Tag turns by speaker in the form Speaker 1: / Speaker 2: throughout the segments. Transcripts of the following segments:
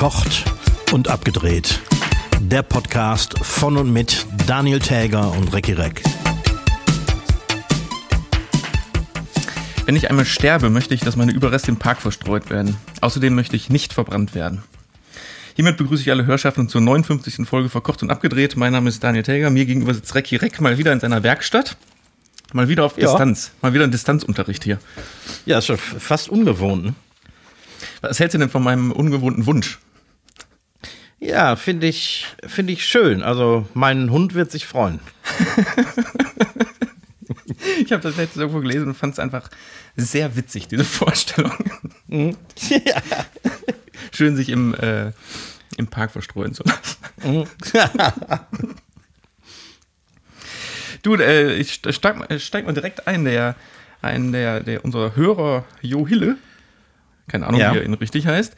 Speaker 1: Verkocht und abgedreht. Der Podcast von und mit Daniel Täger und Recki Reck.
Speaker 2: Wenn ich einmal sterbe, möchte ich, dass meine Überreste im Park verstreut werden. Außerdem möchte ich nicht verbrannt werden. Hiermit begrüße ich alle Hörschaften zur 59. Folge Verkocht und Abgedreht. Mein Name ist Daniel Täger. Mir gegenüber sitzt Recki Reck mal wieder in seiner Werkstatt. Mal wieder auf
Speaker 1: Ja.
Speaker 2: Distanz. Mal wieder ein Distanzunterricht hier.
Speaker 1: Ja, ist schon fast ungewohnt. ne?
Speaker 2: Was hältst du denn von meinem ungewohnten Wunsch?
Speaker 1: Ja, finde ich, finde ich schön. Also, mein Hund wird sich freuen.
Speaker 2: Ich habe das letzte irgendwo gelesen und fand es einfach sehr witzig, diese Vorstellung.
Speaker 1: ja.
Speaker 2: Schön sich im, äh, im Park verstreuen zu lassen. Du, äh, ich st- steig, mal- steig mal direkt ein, der, ein der, der unser Hörer Jo Hille, keine Ahnung,
Speaker 1: Ja.
Speaker 2: wie er ihn richtig heißt,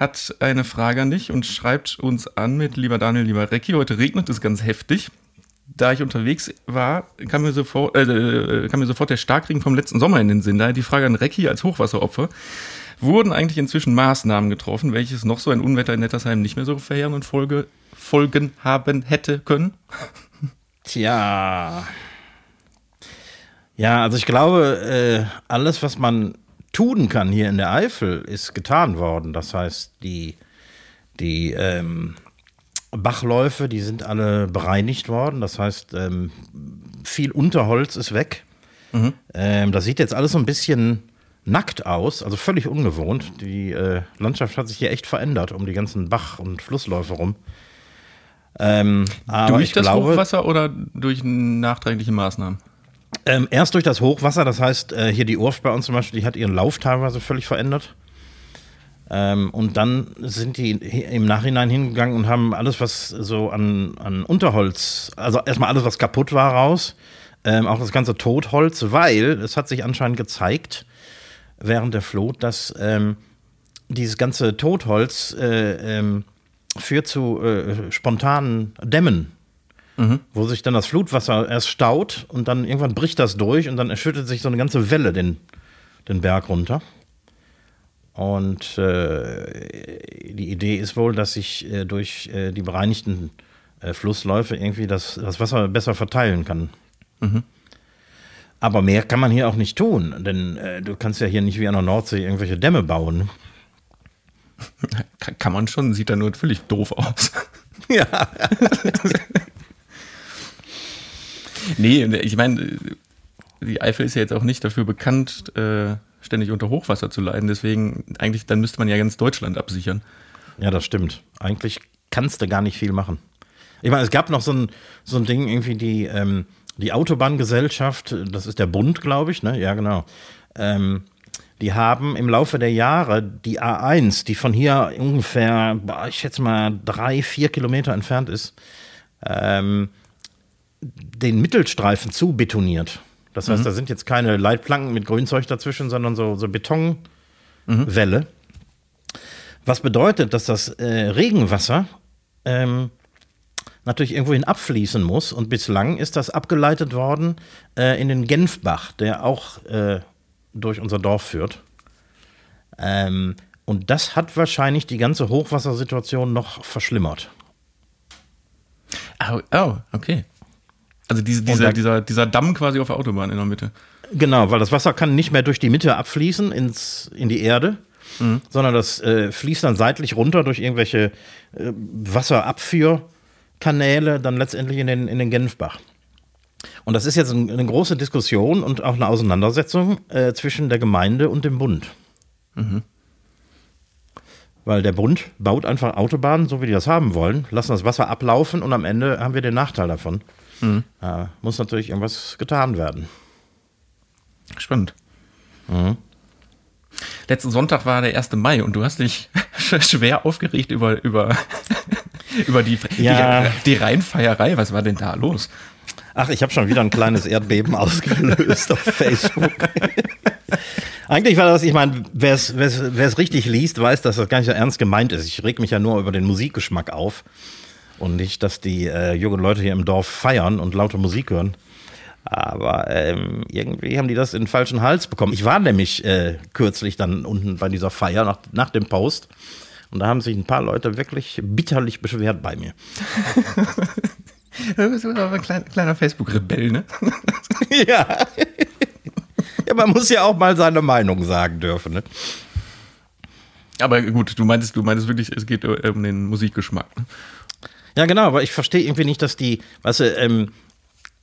Speaker 2: hat eine Frage an dich und schreibt uns an mit lieber Daniel, lieber Recki, heute regnet es ganz heftig. Da ich unterwegs war, kam mir, sofort, äh, äh, kam mir sofort der Starkregen vom letzten Sommer in den Sinn. Daher die Frage an Recki als Hochwasseropfer. Wurden eigentlich inzwischen Maßnahmen getroffen, welches noch so ein Unwetter in Nettersheim nicht mehr so verheerende Folge, Folgen haben hätte können?
Speaker 1: Tja. Ja, also ich glaube, äh, alles, was man tun kann hier in der Eifel, ist getan worden. Das heißt, die, die ähm, Bachläufe, die sind alle bereinigt worden. Das heißt, ähm, viel Unterholz ist weg. Ähm, das sieht jetzt alles so ein bisschen nackt aus, also völlig ungewohnt. Die äh, Landschaft hat sich hier echt verändert um die ganzen Bach- und Flussläufe rum. Ähm,
Speaker 2: durch das
Speaker 1: glaube,
Speaker 2: Hochwasser oder durch nachträgliche Maßnahmen?
Speaker 1: Ähm, erst durch das Hochwasser, das heißt, äh, hier die Urft bei uns zum Beispiel, die hat ihren Lauf teilweise völlig verändert. Ähm, und dann sind die im Nachhinein hingegangen und haben alles, was so an, an Unterholz, also erstmal alles, was kaputt war, raus. Ähm, auch das ganze Totholz, weil es hat sich anscheinend gezeigt während der Flut, dass ähm, dieses ganze Totholz äh, ähm, führt zu äh, spontanen Dämmen wo sich dann das Flutwasser erst staut und dann irgendwann bricht das durch und dann erschüttert sich so eine ganze Welle den, den Berg runter. Und äh, die Idee ist wohl, dass sich äh, durch äh, die bereinigten äh, Flussläufe irgendwie das, das Wasser besser verteilen kann. Aber mehr kann man hier auch nicht tun, denn äh, du kannst ja hier nicht wie an der Nordsee irgendwelche Dämme bauen.
Speaker 2: Kann, kann man schon, sieht da nur völlig doof aus.
Speaker 1: Ja.
Speaker 2: nee, ich meine, die Eifel ist ja jetzt auch nicht dafür bekannt, äh, ständig unter Hochwasser zu leiden. Deswegen, eigentlich, dann müsste man ja ganz Deutschland absichern.
Speaker 1: Ja, das stimmt. Eigentlich kannst du gar nicht viel machen. Ich meine, es gab noch so ein, so ein Ding, irgendwie die, ähm, die Autobahngesellschaft, das ist der Bund, glaube ich, ne? Ja, genau. Ähm, die haben im Laufe der Jahre die A1, die von hier ungefähr, ich schätze mal, drei, vier Kilometer entfernt ist, ähm, den Mittelstreifen zu betoniert. Das heißt, da sind jetzt keine Leitplanken mit Grünzeug dazwischen, sondern so, so Betonwälle. Was bedeutet, dass das äh, Regenwasser ähm, natürlich irgendwohin abfließen muss. Und bislang ist das abgeleitet worden äh, in den Genfbach, der auch äh, durch unser Dorf führt. Ähm, und das hat wahrscheinlich die ganze Hochwassersituation noch verschlimmert.
Speaker 2: Oh, oh okay. Also diese, dieser, dieser, dieser Damm quasi auf der Autobahn in der Mitte.
Speaker 1: Genau, weil das Wasser kann nicht mehr durch die Mitte abfließen ins, in die Erde, sondern das äh, fließt dann seitlich runter durch irgendwelche äh, Wasserabführkanäle, dann letztendlich in den, in den Genfbach. Und das ist jetzt ein, eine große Diskussion und auch eine Auseinandersetzung äh, zwischen der Gemeinde und dem Bund. Weil der Bund baut einfach Autobahnen, so wie die das haben wollen, lassen das Wasser ablaufen und am Ende haben wir den Nachteil davon. Äh, muss natürlich irgendwas getan werden.
Speaker 2: Spannend. Letzten Sonntag war der 1. Mai und du hast dich schwer aufgeregt über, über, über die,
Speaker 1: Ja.
Speaker 2: die, die Rheinfeierei. Was war denn da los?
Speaker 1: Ach, ich habe schon wieder ein kleines Erdbeben ausgelöst auf Facebook. Eigentlich war das, ich meine, wer es richtig liest, weiß, dass das gar nicht so ernst gemeint ist. Ich reg mich ja nur über den Musikgeschmack auf und nicht, dass die äh, jungen Leute hier im Dorf feiern und laute Musik hören. Aber ähm, irgendwie haben die das in den falschen Hals bekommen. Ich war nämlich äh, kürzlich dann unten bei dieser Feier nach, nach dem Post Und da haben sich ein paar Leute wirklich bitterlich beschwert bei mir.
Speaker 2: Du bist aber ein kleiner, kleiner Facebook-Rebell, ne?
Speaker 1: ja. ja, man muss ja auch mal seine Meinung sagen dürfen. Ne?
Speaker 2: Aber gut, du meintest, du meintest wirklich, es geht um den Musikgeschmack. Ne?
Speaker 1: Ja, genau, aber ich verstehe irgendwie nicht, dass die, weißt du, ähm,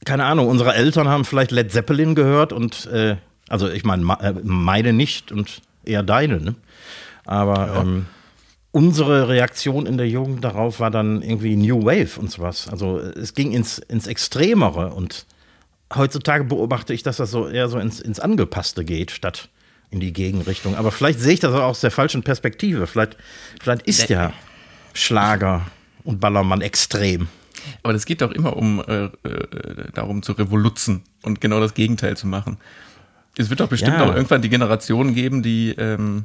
Speaker 1: keine Ahnung, unsere Eltern haben vielleicht Led Zeppelin gehört und, äh, also ich meine, äh, meine nicht und eher deine, ne? Aber ja. ähm, unsere Reaktion in der Jugend darauf war dann irgendwie New Wave und sowas. Also es ging ins, ins Extremere und heutzutage beobachte ich, dass das so eher so ins, ins Angepasste geht, statt in die Gegenrichtung. Aber vielleicht sehe ich das auch aus der falschen Perspektive. Vielleicht, vielleicht ist ja Schlager und Ballermann extrem.
Speaker 2: Aber das geht doch immer um äh, äh, darum zu revoluzen und genau das Gegenteil zu machen. Es wird doch bestimmt ja. auch irgendwann die Generation geben, die ähm,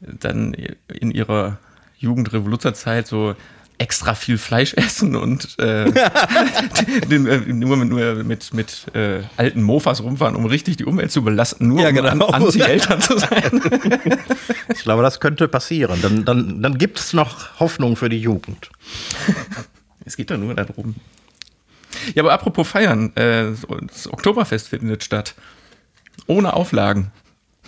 Speaker 2: dann in ihrer Jugendrevoluzerzeit so extra viel Fleisch essen und äh, den, äh, nur, mit, nur mit, mit äh, alten Mofas rumfahren, um richtig die Umwelt zu belasten, nur
Speaker 1: ja,
Speaker 2: um
Speaker 1: genau.
Speaker 2: Anti-Eltern zu sein.
Speaker 1: ich glaube, das könnte passieren. Dann, dann, dann gibt es noch Hoffnung für die Jugend.
Speaker 2: Es geht doch nur darum. Ja, aber apropos Feiern, äh, das Oktoberfest findet statt. Ohne Auflagen.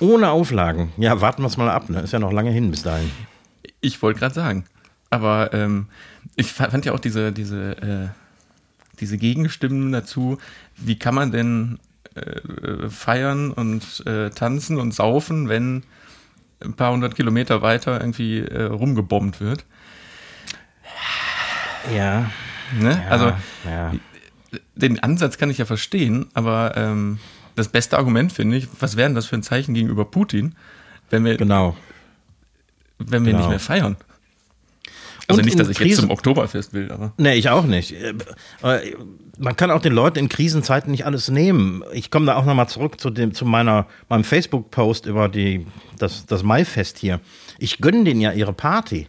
Speaker 1: Ohne Auflagen. Ja, warten wir es mal ab. Ne? Ist ja noch lange hin bis dahin.
Speaker 2: Ich wollte gerade sagen. Aber ähm, ich fand ja auch diese, diese, äh, diese Gegenstimmen dazu, wie kann man denn äh, feiern und äh, tanzen und saufen, wenn ein paar hundert Kilometer weiter irgendwie äh, rumgebombt wird.
Speaker 1: Ja.
Speaker 2: Ne?
Speaker 1: ja
Speaker 2: also
Speaker 1: ja.
Speaker 2: den Ansatz kann ich ja verstehen, aber ähm, das beste Argument finde ich, was wäre denn das für ein Zeichen gegenüber Putin, wenn wir,
Speaker 1: genau.
Speaker 2: wenn wir
Speaker 1: Genau.
Speaker 2: nicht mehr feiern? Also
Speaker 1: Und
Speaker 2: nicht, dass ich jetzt
Speaker 1: Krisen-
Speaker 2: zum Oktoberfest will, aber.
Speaker 1: Nee, ich auch nicht. Äh, Man kann auch den Leuten in Krisenzeiten nicht alles nehmen. Ich komme da auch nochmal zurück zu, dem, zu meiner, meinem Facebook-Post über die, das, das Maifest hier. Ich gönne denen ja ihre Party.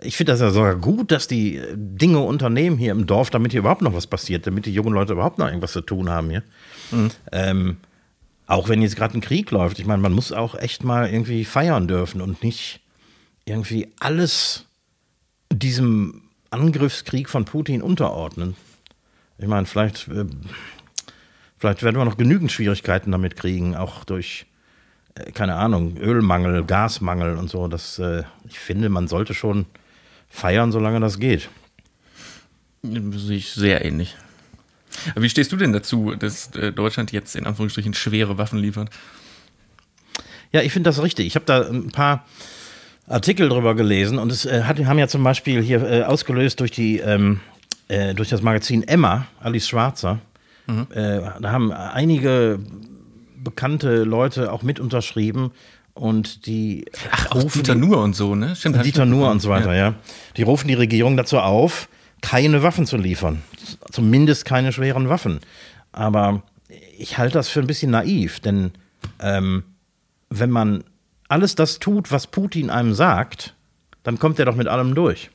Speaker 1: Ich finde das ja sogar gut, dass die äh, Dinge unternehmen hier im Dorf, damit hier überhaupt noch was passiert, damit die jungen Leute überhaupt noch irgendwas zu tun haben hier. Ähm, auch wenn jetzt gerade ein Krieg läuft. Ich meine, man muss auch echt mal irgendwie feiern dürfen und nicht irgendwie alles diesem Angriffskrieg von Putin unterordnen. Ich meine, vielleicht, äh, vielleicht werden wir noch genügend Schwierigkeiten damit kriegen, auch durch, äh, keine Ahnung, Ölmangel, Gasmangel und so. Das, äh, ich finde, man sollte schon feiern, solange das geht.
Speaker 2: Sehe ich sehr ähnlich. Aber wie stehst du denn dazu, dass Deutschland jetzt in Anführungsstrichen schwere Waffen liefert?
Speaker 1: Ja, ich finde das richtig. Ich habe da ein paar Artikel drüber gelesen und es äh, hat, haben ja zum Beispiel hier äh, ausgelöst durch die ähm, äh, durch das Magazin Emma, Alice Schwarzer. Äh, da haben einige bekannte Leute auch mit unterschrieben und die
Speaker 2: Ach, auch Dieter Nuhr und so, ne? Stimmt.
Speaker 1: Dieter Nuhr und so weiter, ja. Die rufen die Regierung dazu auf, keine Waffen zu liefern. Zumindest keine schweren Waffen. Aber ich halte das für ein bisschen naiv, denn ähm, wenn man alles das tut, was Putin einem sagt, dann kommt er doch mit allem durch.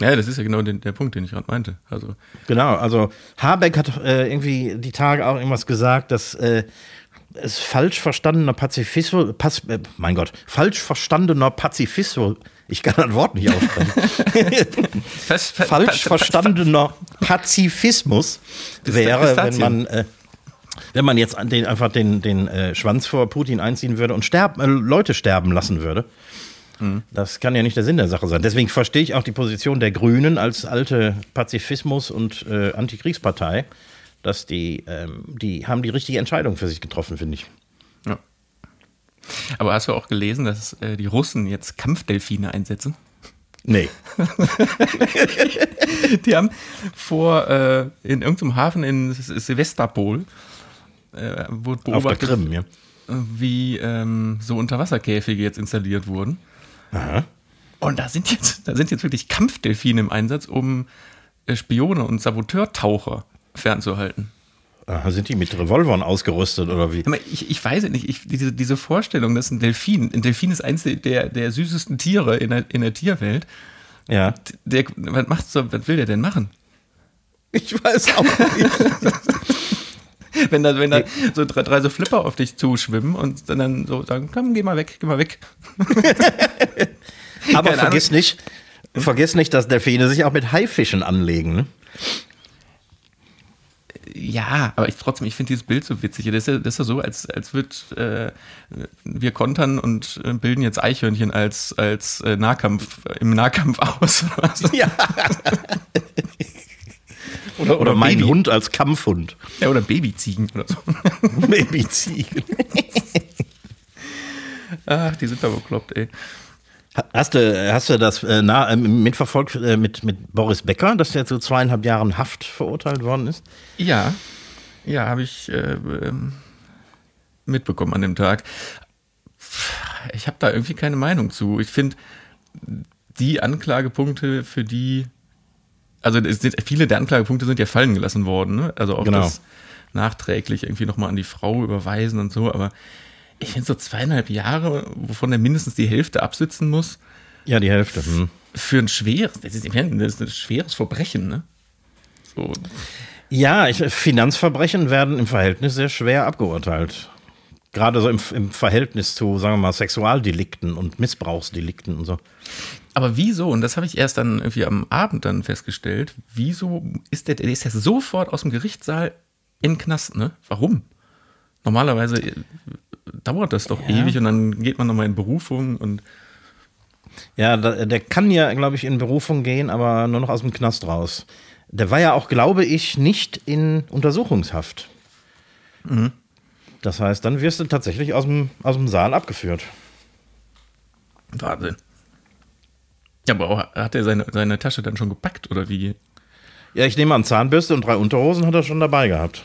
Speaker 2: Ja, das ist ja genau den, der Punkt, den ich gerade meinte. Also,
Speaker 1: Genau, also Habeck hat äh, irgendwie die Tage auch irgendwas gesagt, dass äh, es falsch verstandener Pazifismus, Paz, äh, mein Gott, falsch verstandener Pazifismus, ich kann das Wort nicht aussprechen, falsch verstandener Pazifismus wäre, wenn man, äh, wenn man jetzt den, einfach den, den äh, Schwanz vor Putin einziehen würde und sterben, äh, Leute sterben lassen würde. Das kann ja nicht der Sinn der Sache sein. Deswegen verstehe ich auch die Position der Grünen als alte Pazifismus- und äh, Antikriegspartei, dass die, ähm, die haben die richtige Entscheidung für sich getroffen, finde ich.
Speaker 2: Ja. Aber hast du auch gelesen, dass äh, die Russen jetzt Kampfdelfine einsetzen?
Speaker 1: Nee.
Speaker 2: Die haben vor äh, in irgendeinem Hafen in S- Sevastopol äh, wurde
Speaker 1: Auf der
Speaker 2: beobachtet,
Speaker 1: Krim, ja.
Speaker 2: wie ähm, so Unterwasserkäfige jetzt installiert wurden.
Speaker 1: Aha.
Speaker 2: Und da sind jetzt, da sind jetzt wirklich Kampfdelfine im Einsatz, um äh, Spione und Saboteurtaucher fernzuhalten.
Speaker 1: Aha, sind die mit Revolvern ausgerüstet oder wie?
Speaker 2: Ich, ich weiß es nicht, ich, diese, diese Vorstellung, dass ein Delfin, ein Delfin ist eins der, der süßesten Tiere in der, in der Tierwelt.
Speaker 1: Ja.
Speaker 2: Der, was, macht so, was will der denn machen?
Speaker 1: Ich weiß auch nicht.
Speaker 2: Wenn da, wenn da so drei, drei so Flipper auf dich zuschwimmen und dann, dann so sagen, komm, geh mal weg, geh mal weg.
Speaker 1: Aber
Speaker 2: Keine
Speaker 1: vergiss nicht, vergiss nicht, dass Delfine sich auch mit Haifischen anlegen. Ne?
Speaker 2: Ja, aber ich trotzdem, ich finde dieses Bild so witzig. Das ist ja, das ist ja so, als, als wird äh, wir kontern und äh, bilden jetzt Eichhörnchen als, als äh, Nahkampf, im Nahkampf aus.
Speaker 1: Ja. Oder, oder mein
Speaker 2: Baby.
Speaker 1: Hund als Kampfhund.
Speaker 2: Ja, oder Babyziegen oder so.
Speaker 1: Babyziegen.
Speaker 2: Ach, die sind da bekloppt, ey.
Speaker 1: Hast du, hast du das äh, nah, äh, mitverfolgt äh, mit, mit Boris Becker, dass der zu zweieinhalb Jahren Haft verurteilt worden ist?
Speaker 2: Ja, ja, habe ich äh, ähm, mitbekommen an dem Tag. Ich habe da irgendwie keine Meinung zu. Ich finde, die Anklagepunkte, für die, also sind, viele der Anklagepunkte sind ja fallen gelassen worden, ne? also auch
Speaker 1: Genau.
Speaker 2: das nachträglich irgendwie nochmal an die Frau überweisen und so, aber ich finde so zweieinhalb Jahre, wovon er mindestens die Hälfte absitzen muss,
Speaker 1: Ja, die Hälfte. Hm.
Speaker 2: für ein schweres, das ist, das ist ein schweres Verbrechen, ne? So,
Speaker 1: Ja, ich, Finanzverbrechen werden im Verhältnis sehr schwer abgeurteilt. Gerade so im, im Verhältnis zu, sagen wir mal, Sexualdelikten und Missbrauchsdelikten und so.
Speaker 2: Aber wieso, und das habe ich erst dann irgendwie am Abend dann festgestellt, wieso ist der, der ist ja sofort aus dem Gerichtssaal in den Knast, ne? Warum? Normalerweise äh, dauert das doch
Speaker 1: Ja.
Speaker 2: ewig und dann geht man nochmal in Berufung und
Speaker 1: Ja, der kann ja, glaube ich, in Berufung gehen, aber nur noch aus dem Knast raus. Der war ja auch, glaube ich, nicht in Untersuchungshaft. Das heißt, dann wirst du tatsächlich aus dem, aus dem Saal abgeführt.
Speaker 2: Wahnsinn. Ja, aber hat er seine, seine Tasche dann schon gepackt oder wie?
Speaker 1: Ja, ich nehme an, Zahnbürste und drei Unterhosen hat er schon dabei gehabt.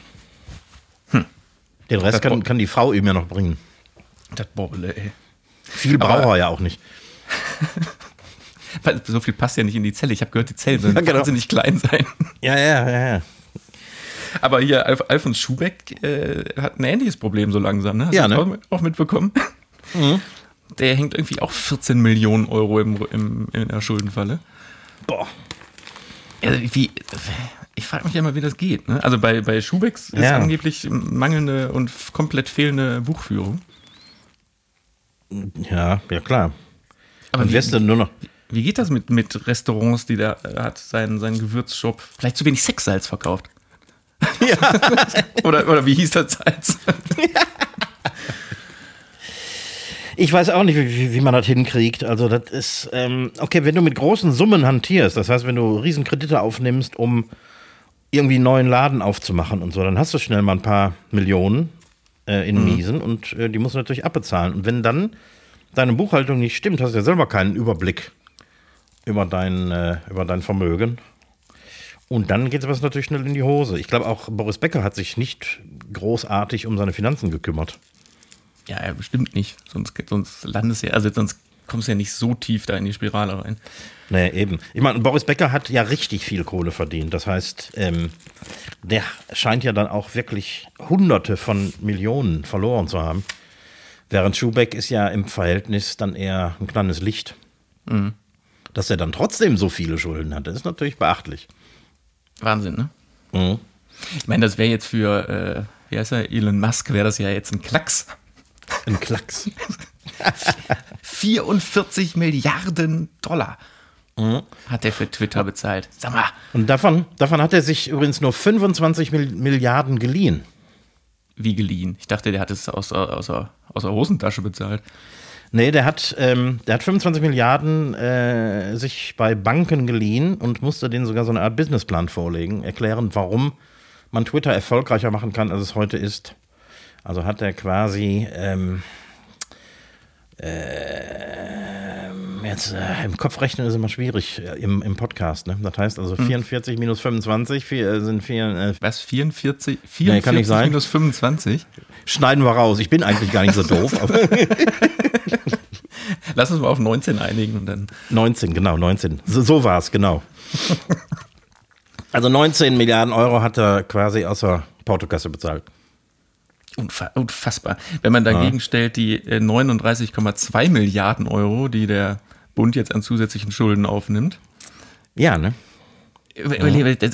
Speaker 1: Den Rest kann, kann die Frau ihm ja noch bringen.
Speaker 2: Das Bobble, ey.
Speaker 1: Viel braucht er ja auch nicht.
Speaker 2: Weil So viel passt ja nicht in die Zelle. Ich habe gehört, die Zellen sollen
Speaker 1: Ja, genau.
Speaker 2: wahnsinnig klein sein.
Speaker 1: Ja, ja, ja, ja.
Speaker 2: Aber hier, Alf, Alfons Schubeck äh, hat ein ähnliches Problem so langsam, ne? Hast
Speaker 1: Ja,
Speaker 2: du
Speaker 1: ne?
Speaker 2: auch, auch mitbekommen? Der hängt irgendwie auch 14 Millionen Euro im, im, in der Schuldenfalle.
Speaker 1: Boah.
Speaker 2: Also wie, ich frage mich ja immer, wie das geht. Ne? Also bei, bei Schubecks ist
Speaker 1: Ja.
Speaker 2: angeblich mangelnde und komplett fehlende Buchführung.
Speaker 1: Ja, ja klar.
Speaker 2: Aber
Speaker 1: Dann
Speaker 2: wie,
Speaker 1: du nur noch.
Speaker 2: wie geht das mit, mit Restaurants, die der äh, hat, seinen, seinen Gewürzshop, vielleicht zu wenig Sexsalz verkauft? oder, oder wie hieß das Salz?
Speaker 1: Ich weiß auch nicht, wie, wie man das hinkriegt. Also, das ist, ähm, okay, wenn du mit großen Summen hantierst, das heißt, wenn du Riesenkredite aufnimmst, um irgendwie einen neuen Laden aufzumachen und so, dann hast du schnell mal ein paar Millionen äh, in Miesen und äh, die musst du natürlich abbezahlen. Und wenn dann deine Buchhaltung nicht stimmt, hast du ja selber keinen Überblick über dein, äh, über dein Vermögen. Und dann geht es natürlich schnell in die Hose. Ich glaube, auch Boris Becker hat sich nicht großartig um seine Finanzen gekümmert.
Speaker 2: Ja, ja, bestimmt nicht. Sonst, sonst landest ja, also sonst kommst du ja nicht so tief da in die Spirale rein.
Speaker 1: Nee, eben. Ich meine, Boris Becker hat ja richtig viel Kohle verdient. Das heißt, ähm, der scheint ja dann auch wirklich Hunderte von Millionen verloren zu haben. Während Schubeck ist ja im Verhältnis dann eher ein kleines Licht. Dass er dann trotzdem so viele Schulden hat, das ist natürlich beachtlich.
Speaker 2: Wahnsinn, ne?
Speaker 1: Mhm.
Speaker 2: Ich meine, das wäre jetzt für, äh, wie heißt er, Elon Musk, wäre das ja jetzt ein Klacks.
Speaker 1: Ein Klacks.
Speaker 2: 44 Milliarden Dollar hat er für Twitter bezahlt. Sag mal,
Speaker 1: Und davon, davon hat er sich übrigens nur 25 Mil- Milliarden geliehen.
Speaker 2: wie geliehen? Ich dachte, der hat es aus, der- aus, aus der Hosentasche bezahlt.
Speaker 1: Nee, der hat, ähm, der hat 25 Milliarden äh, sich bei Banken geliehen und musste denen sogar so eine Art Businessplan vorlegen, erklären, warum man Twitter erfolgreicher machen kann, als es heute ist. Also hat er quasi ähm, ähm, jetzt äh, im Kopf rechnen ist immer schwierig äh, im, im Podcast. Ne? Das heißt also 44 minus 25 vier, äh, sind vier, äh,
Speaker 2: Was, 44? 44
Speaker 1: Nee, kann nicht sein.
Speaker 2: minus 25?
Speaker 1: schneiden wir raus. Ich bin eigentlich gar nicht so doof,
Speaker 2: Lass uns mal auf 19 einigen und dann.
Speaker 1: 19, genau, 19. So, so war es, genau. Also 19 Milliarden Euro hat er quasi aus der Portokasse bezahlt.
Speaker 2: Unfa unfassbar. Wenn man dagegen stellt, die äh, 39,2 Milliarden Euro, die der Bund jetzt an zusätzlichen Schulden aufnimmt.
Speaker 1: Ja, ne?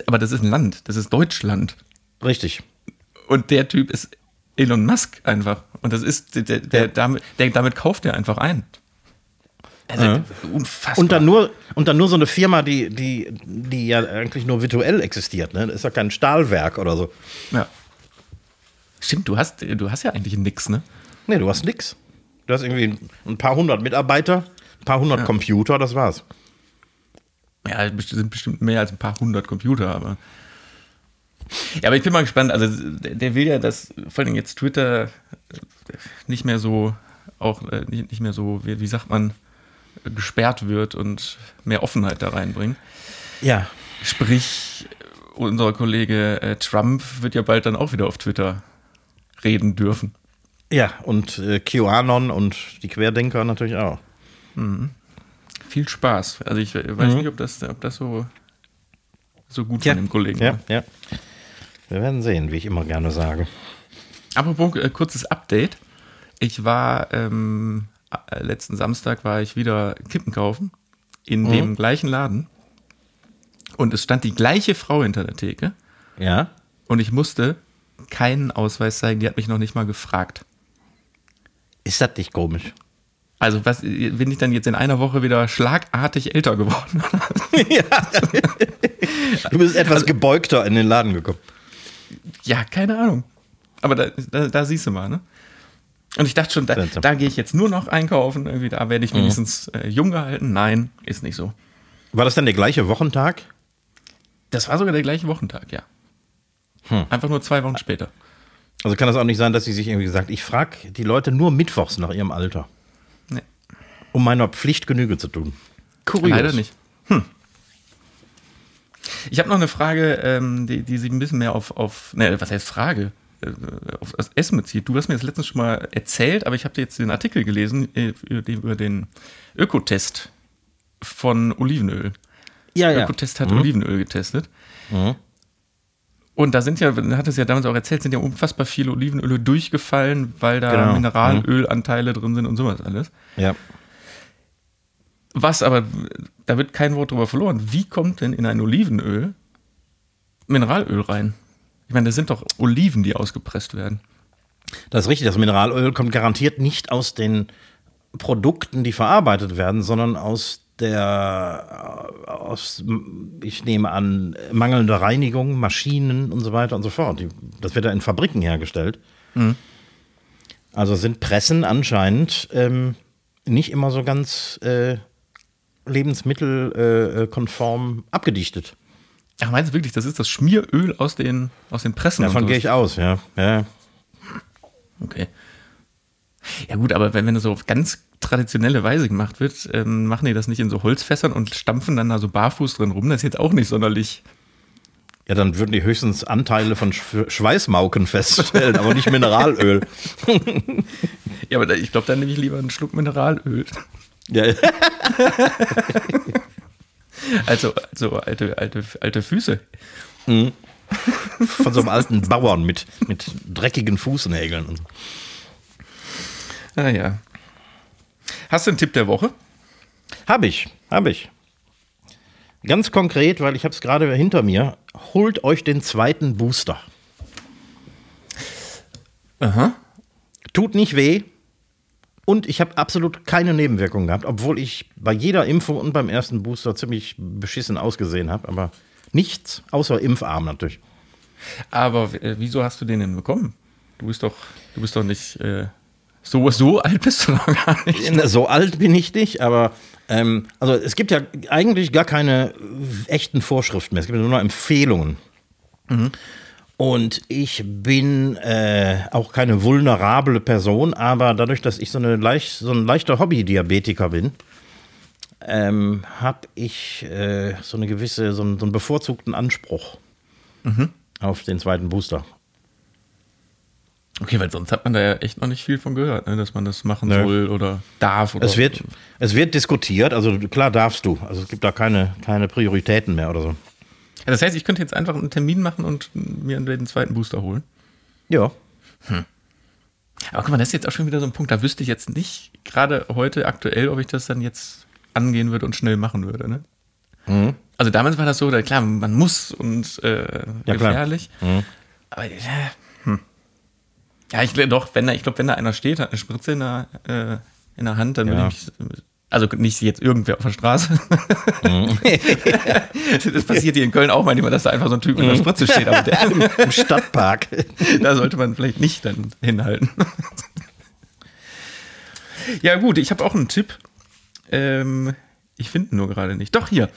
Speaker 2: Aber das ist ein Land, das ist Deutschland.
Speaker 1: Richtig.
Speaker 2: Und der Typ ist Elon Musk einfach. Und das ist, der, der, der, damit, der damit kauft er einfach ein. Also
Speaker 1: Ja.
Speaker 2: unfassbar.
Speaker 1: Und dann nur, und dann nur so eine Firma, die, die, die ja eigentlich nur virtuell existiert. Ne? Das ist ja kein Stahlwerk oder so.
Speaker 2: ja. Stimmt, du hast, du hast ja eigentlich nix, ne?
Speaker 1: Nee, du hast nix. Du hast irgendwie ein paar hundert Mitarbeiter, ein paar hundert Computer, das war's.
Speaker 2: Ja, es sind bestimmt mehr als ein paar hundert Computer, aber. Ja, aber ich bin mal gespannt. Also, der will ja, dass vor allem jetzt Twitter äh, nicht mehr so, auch äh, nicht mehr so, wie, wie sagt man, gesperrt wird und mehr Offenheit da reinbringt.
Speaker 1: Ja.
Speaker 2: Sprich, unser Kollege äh, Trump wird ja bald dann auch wieder auf Twitter reden dürfen.
Speaker 1: Ja, und äh, QAnon und die Querdenker natürlich auch.
Speaker 2: Viel Spaß. Also ich äh, weiß nicht, ob das, ob das so, so gut
Speaker 1: Ja,
Speaker 2: von dem Kollegen
Speaker 1: ja,
Speaker 2: war.
Speaker 1: ja. Wir werden sehen, wie ich immer gerne sage.
Speaker 2: Apropos äh, kurzes Update. Ich war ähm, äh, letzten Samstag war ich wieder Kippen kaufen in dem gleichen Laden und es stand die gleiche Frau hinter der Theke
Speaker 1: Ja.
Speaker 2: und ich musste keinen Ausweis zeigen. Die hat mich noch nicht mal gefragt.
Speaker 1: Ist das nicht komisch?
Speaker 2: Also was bin ich dann jetzt in einer Woche wieder schlagartig älter geworden?
Speaker 1: Du bist etwas gebeugter in den Laden gekommen.
Speaker 2: ja, keine Ahnung. Aber da, da, da siehst du mal, ne? Und ich dachte schon, da, da gehe ich jetzt nur noch einkaufen, irgendwie, da werde ich wenigstens äh, jung gehalten. Nein, ist nicht so.
Speaker 1: War das dann der gleiche Wochentag?
Speaker 2: Das war sogar der gleiche Wochentag, ja. Einfach nur zwei Wochen später.
Speaker 1: Also kann das auch nicht sein, dass sie sich irgendwie sagt, ich frage die Leute nur mittwochs nach ihrem Alter,
Speaker 2: Nee,
Speaker 1: um meiner Pflicht Genüge zu tun. Kurios.
Speaker 2: leider nicht. Hm. Ich habe noch eine Frage, ähm, die, die sich ein bisschen mehr auf, auf ne, was heißt Frage? Äh, Auf das Essen bezieht. Du hast mir das letztens schon mal erzählt, aber ich habe jetzt den Artikel gelesen äh, über den- Ökotest von Olivenöl.
Speaker 1: Ja, ja.
Speaker 2: Ökotest hat Olivenöl getestet. Und da sind ja, hat es ja damals auch erzählt, sind ja unfassbar viele Olivenöle durchgefallen, weil da
Speaker 1: Genau.
Speaker 2: Mineralölanteile drin sind und sowas alles.
Speaker 1: Ja.
Speaker 2: Was aber, da wird kein Wort drüber verloren. Wie kommt denn in ein Olivenöl Mineralöl rein? Ich meine, das sind doch Oliven, die ausgepresst werden.
Speaker 1: Das ist richtig. Das Mineralöl kommt garantiert nicht aus den Produkten, die verarbeitet werden, sondern aus der, äh, aus, ich nehme an, mangelnder Reinigung, Maschinen und so weiter und so fort. Das wird ja in Fabriken hergestellt. Also sind Pressen anscheinend ähm, nicht immer so ganz äh, lebensmittelkonform äh, konform abgedichtet.
Speaker 2: Ach, meinst du wirklich, das ist das Schmieröl aus den, aus den Pressen?
Speaker 1: Davon gehe ich aus, ja. ja.
Speaker 2: Okay. Ja gut, aber wenn, wenn das so auf ganz traditionelle Weise gemacht wird, ähm, machen die das nicht in so Holzfässern und stampfen dann da so barfuß drin rum. Das ist jetzt auch nicht sonderlich.
Speaker 1: Ja, dann würden die höchstens Anteile von Sch Schweißmauken feststellen, aber nicht Mineralöl.
Speaker 2: Ja, aber ich glaube, dann nehme ich lieber einen Schluck Mineralöl.
Speaker 1: ja,
Speaker 2: Also, also alte, alte, alte Füße.
Speaker 1: von so einem alten Bauern mit, mit dreckigen Fußnägeln.
Speaker 2: Ah ja. Hast du einen Tipp der Woche?
Speaker 1: Hab ich, hab ich. Ganz konkret, weil ich habe es gerade hinter mir. Holt euch den zweiten Booster.
Speaker 2: Aha.
Speaker 1: Tut nicht weh. Und ich habe absolut keine Nebenwirkungen gehabt, obwohl ich bei jeder Impfung und beim ersten Booster ziemlich beschissen ausgesehen habe. Aber nichts, außer Impfarm natürlich.
Speaker 2: Aber äh, wieso hast du den denn bekommen? Du bist doch, du bist doch nicht äh, so, so alt bist du noch gar nicht.
Speaker 1: So alt bin ich nicht, aber ähm, also es gibt ja eigentlich gar keine echten Vorschriften mehr. Es gibt nur noch Empfehlungen. Und ich bin äh, auch keine vulnerable Person, aber dadurch, dass ich so, eine leicht, so ein leichter Hobby-Diabetiker bin, ähm, habe ich äh, so eine gewisse, so einen, so einen bevorzugten Anspruch auf den zweiten Booster.
Speaker 2: Okay, weil sonst hat man da ja echt noch nicht viel von gehört, ne? dass man das machen
Speaker 1: Nö.
Speaker 2: soll oder darf. Oder
Speaker 1: Es wird, es wird diskutiert, also klar darfst du. Also es gibt da keine, keine Prioritäten mehr oder so.
Speaker 2: Ja, das heißt, ich könnte jetzt einfach einen Termin machen und mir den zweiten Booster holen.
Speaker 1: Ja.
Speaker 2: Aber guck mal, das ist jetzt auch schon wieder so ein Punkt, da wüsste ich jetzt nicht gerade heute aktuell, ob ich das dann jetzt angehen würde und schnell machen würde. Ne?
Speaker 1: Mhm.
Speaker 2: Also damals war das so, da, klar, man muss und äh,
Speaker 1: Ja,
Speaker 2: gefährlich.
Speaker 1: Mhm.
Speaker 2: Aber ja, hm. Ja, ich glaube doch, wenn da, ich glaube, wenn da einer steht, hat eine Spritze in der, äh, in der Hand, dann
Speaker 1: Ja.
Speaker 2: würde ich, Also nicht jetzt irgendwer auf der Straße. das passiert hier in Köln auch manchmal, dass da einfach so ein Typ mit einer Spritze steht. Aber der,
Speaker 1: Im Stadtpark.
Speaker 2: da sollte man vielleicht nicht dann hinhalten. ja, gut, ich habe auch einen Tipp. Ähm, ich finde ihn nur gerade nicht. Doch, hier.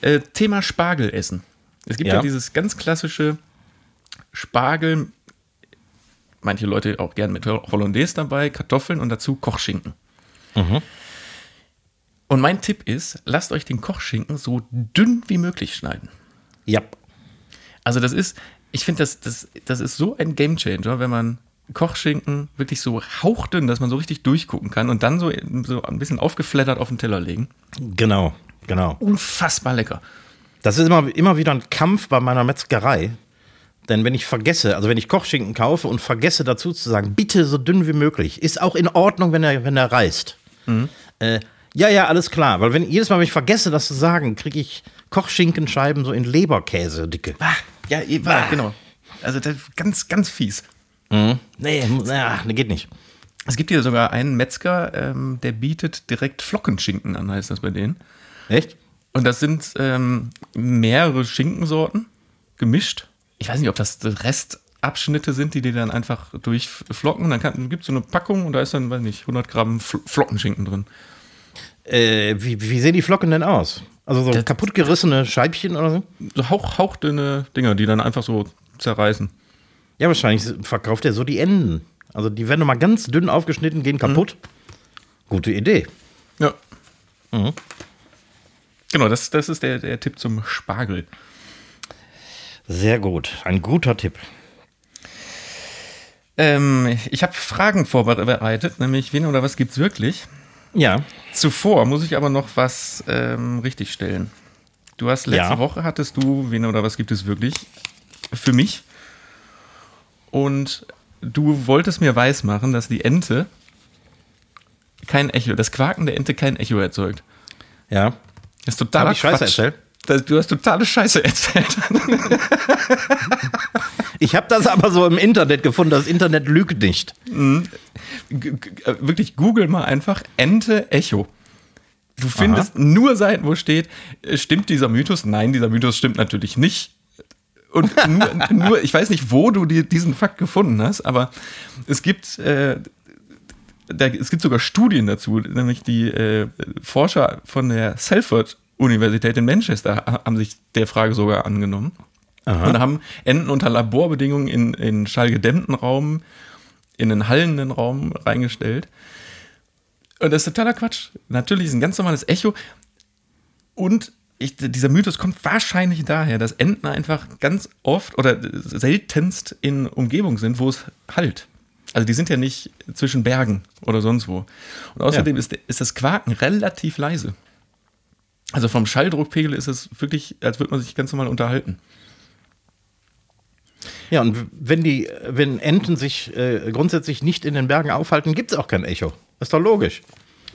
Speaker 2: Äh, Thema Spargel essen. Es gibt ja.
Speaker 1: Ja.
Speaker 2: dieses ganz klassische Spargel. Manche Leute auch gern mit Hollandaise dabei, Kartoffeln und dazu Kochschinken. Und mein Tipp ist, lasst euch den Kochschinken so dünn wie möglich schneiden.
Speaker 1: Ja.
Speaker 2: Also das ist, ich finde, das, das, das ist so ein Gamechanger, wenn man Kochschinken wirklich so hauchdünn, dass man so richtig durchgucken kann und dann so, so ein bisschen aufgeflattert auf den Teller legen.
Speaker 1: Genau, genau.
Speaker 2: Unfassbar lecker.
Speaker 1: Das ist immer, immer wieder ein Kampf bei meiner Metzgerei. Denn wenn ich vergesse, also wenn ich Kochschinken kaufe und vergesse dazu zu sagen, bitte so dünn wie möglich, ist auch in Ordnung, wenn er, wenn er reißt. Äh, ja, ja, alles klar. Weil wenn jedes Mal, wenn ich vergesse, das zu sagen, kriege ich Kochschinkenscheiben so in Leberkäse dicke.
Speaker 2: Ah, ja, eh, war, genau. Also das ganz, ganz fies.
Speaker 1: Nee, na, nee, geht nicht.
Speaker 2: Es gibt hier sogar einen Metzger, ähm, der bietet direkt Flockenschinken an, heißt das bei denen.
Speaker 1: Echt?
Speaker 2: Und das sind ähm, mehrere Schinkensorten gemischt. Ich weiß nicht, ob das Restabschnitte sind, die die dann einfach durchflocken. Dann gibt es so eine Packung und da ist dann, weiß nicht, 100 Gramm Fl Flockenschinken drin.
Speaker 1: Äh, wie, wie sehen die Flocken denn aus? Also so
Speaker 2: Das-
Speaker 1: kaputtgerissene Scheibchen oder so?
Speaker 2: So hauch, hauchdünne Dinger, die dann einfach so zerreißen.
Speaker 1: Ja, wahrscheinlich verkauft er so die Enden. Also die werden mal ganz dünn aufgeschnitten, gehen kaputt. Gute Idee.
Speaker 2: Ja. Genau, das, das ist der, der Tipp zum Spargel.
Speaker 1: Sehr gut. Ein guter Tipp.
Speaker 2: Ähm, ich habe Fragen vorbereitet, nämlich wen oder was gibt's wirklich?
Speaker 1: Ja.
Speaker 2: Zuvor muss ich aber noch was ähm, richtigstellen. Du hast letzte
Speaker 1: Ja.
Speaker 2: Woche hattest du wen oder was gibt es wirklich für mich und du wolltest mir weismachen, dass die Ente kein Echo, das Quaken der Ente kein Echo erzeugt.
Speaker 1: Ja.
Speaker 2: Das ist totaler
Speaker 1: Hab ich Scheiße
Speaker 2: Quatsch.
Speaker 1: erzählt?
Speaker 2: Das, du hast totale Scheiße erzählt.
Speaker 1: Ich habe das aber so im Internet gefunden. Das Internet lügt nicht.
Speaker 2: G- äh, wirklich, google mal einfach Ente Echo. Du findest nur Seiten, wo steht, äh, stimmt dieser Mythos? Nein, dieser Mythos stimmt natürlich nicht. Und nur, nur ich weiß nicht, wo du dir diesen Fakt gefunden hast, aber es gibt, äh, da, es gibt sogar Studien dazu, nämlich die äh, Forscher von der Salford-Universität in Manchester ha- haben sich der Frage sogar angenommen. Und haben Enten unter Laborbedingungen in, in schallgedämmten Raum, in einen hallenden Raum reingestellt. Und das ist totaler Quatsch. Natürlich ist ein ganz normales Echo. Und ich, dieser Mythos kommt wahrscheinlich daher, dass Enten einfach ganz oft oder seltenst in Umgebung sind, wo es halt. Also die sind ja nicht zwischen Bergen oder sonst wo. Und außerdem
Speaker 1: Ja.
Speaker 2: ist, ist das Quaken relativ leise. Also vom Schalldruckpegel ist es wirklich, als würde man sich ganz normal unterhalten.
Speaker 1: Ja, und wenn die, wenn Enten sich äh, grundsätzlich nicht in den Bergen aufhalten, gibt es auch kein Echo. Ist doch logisch.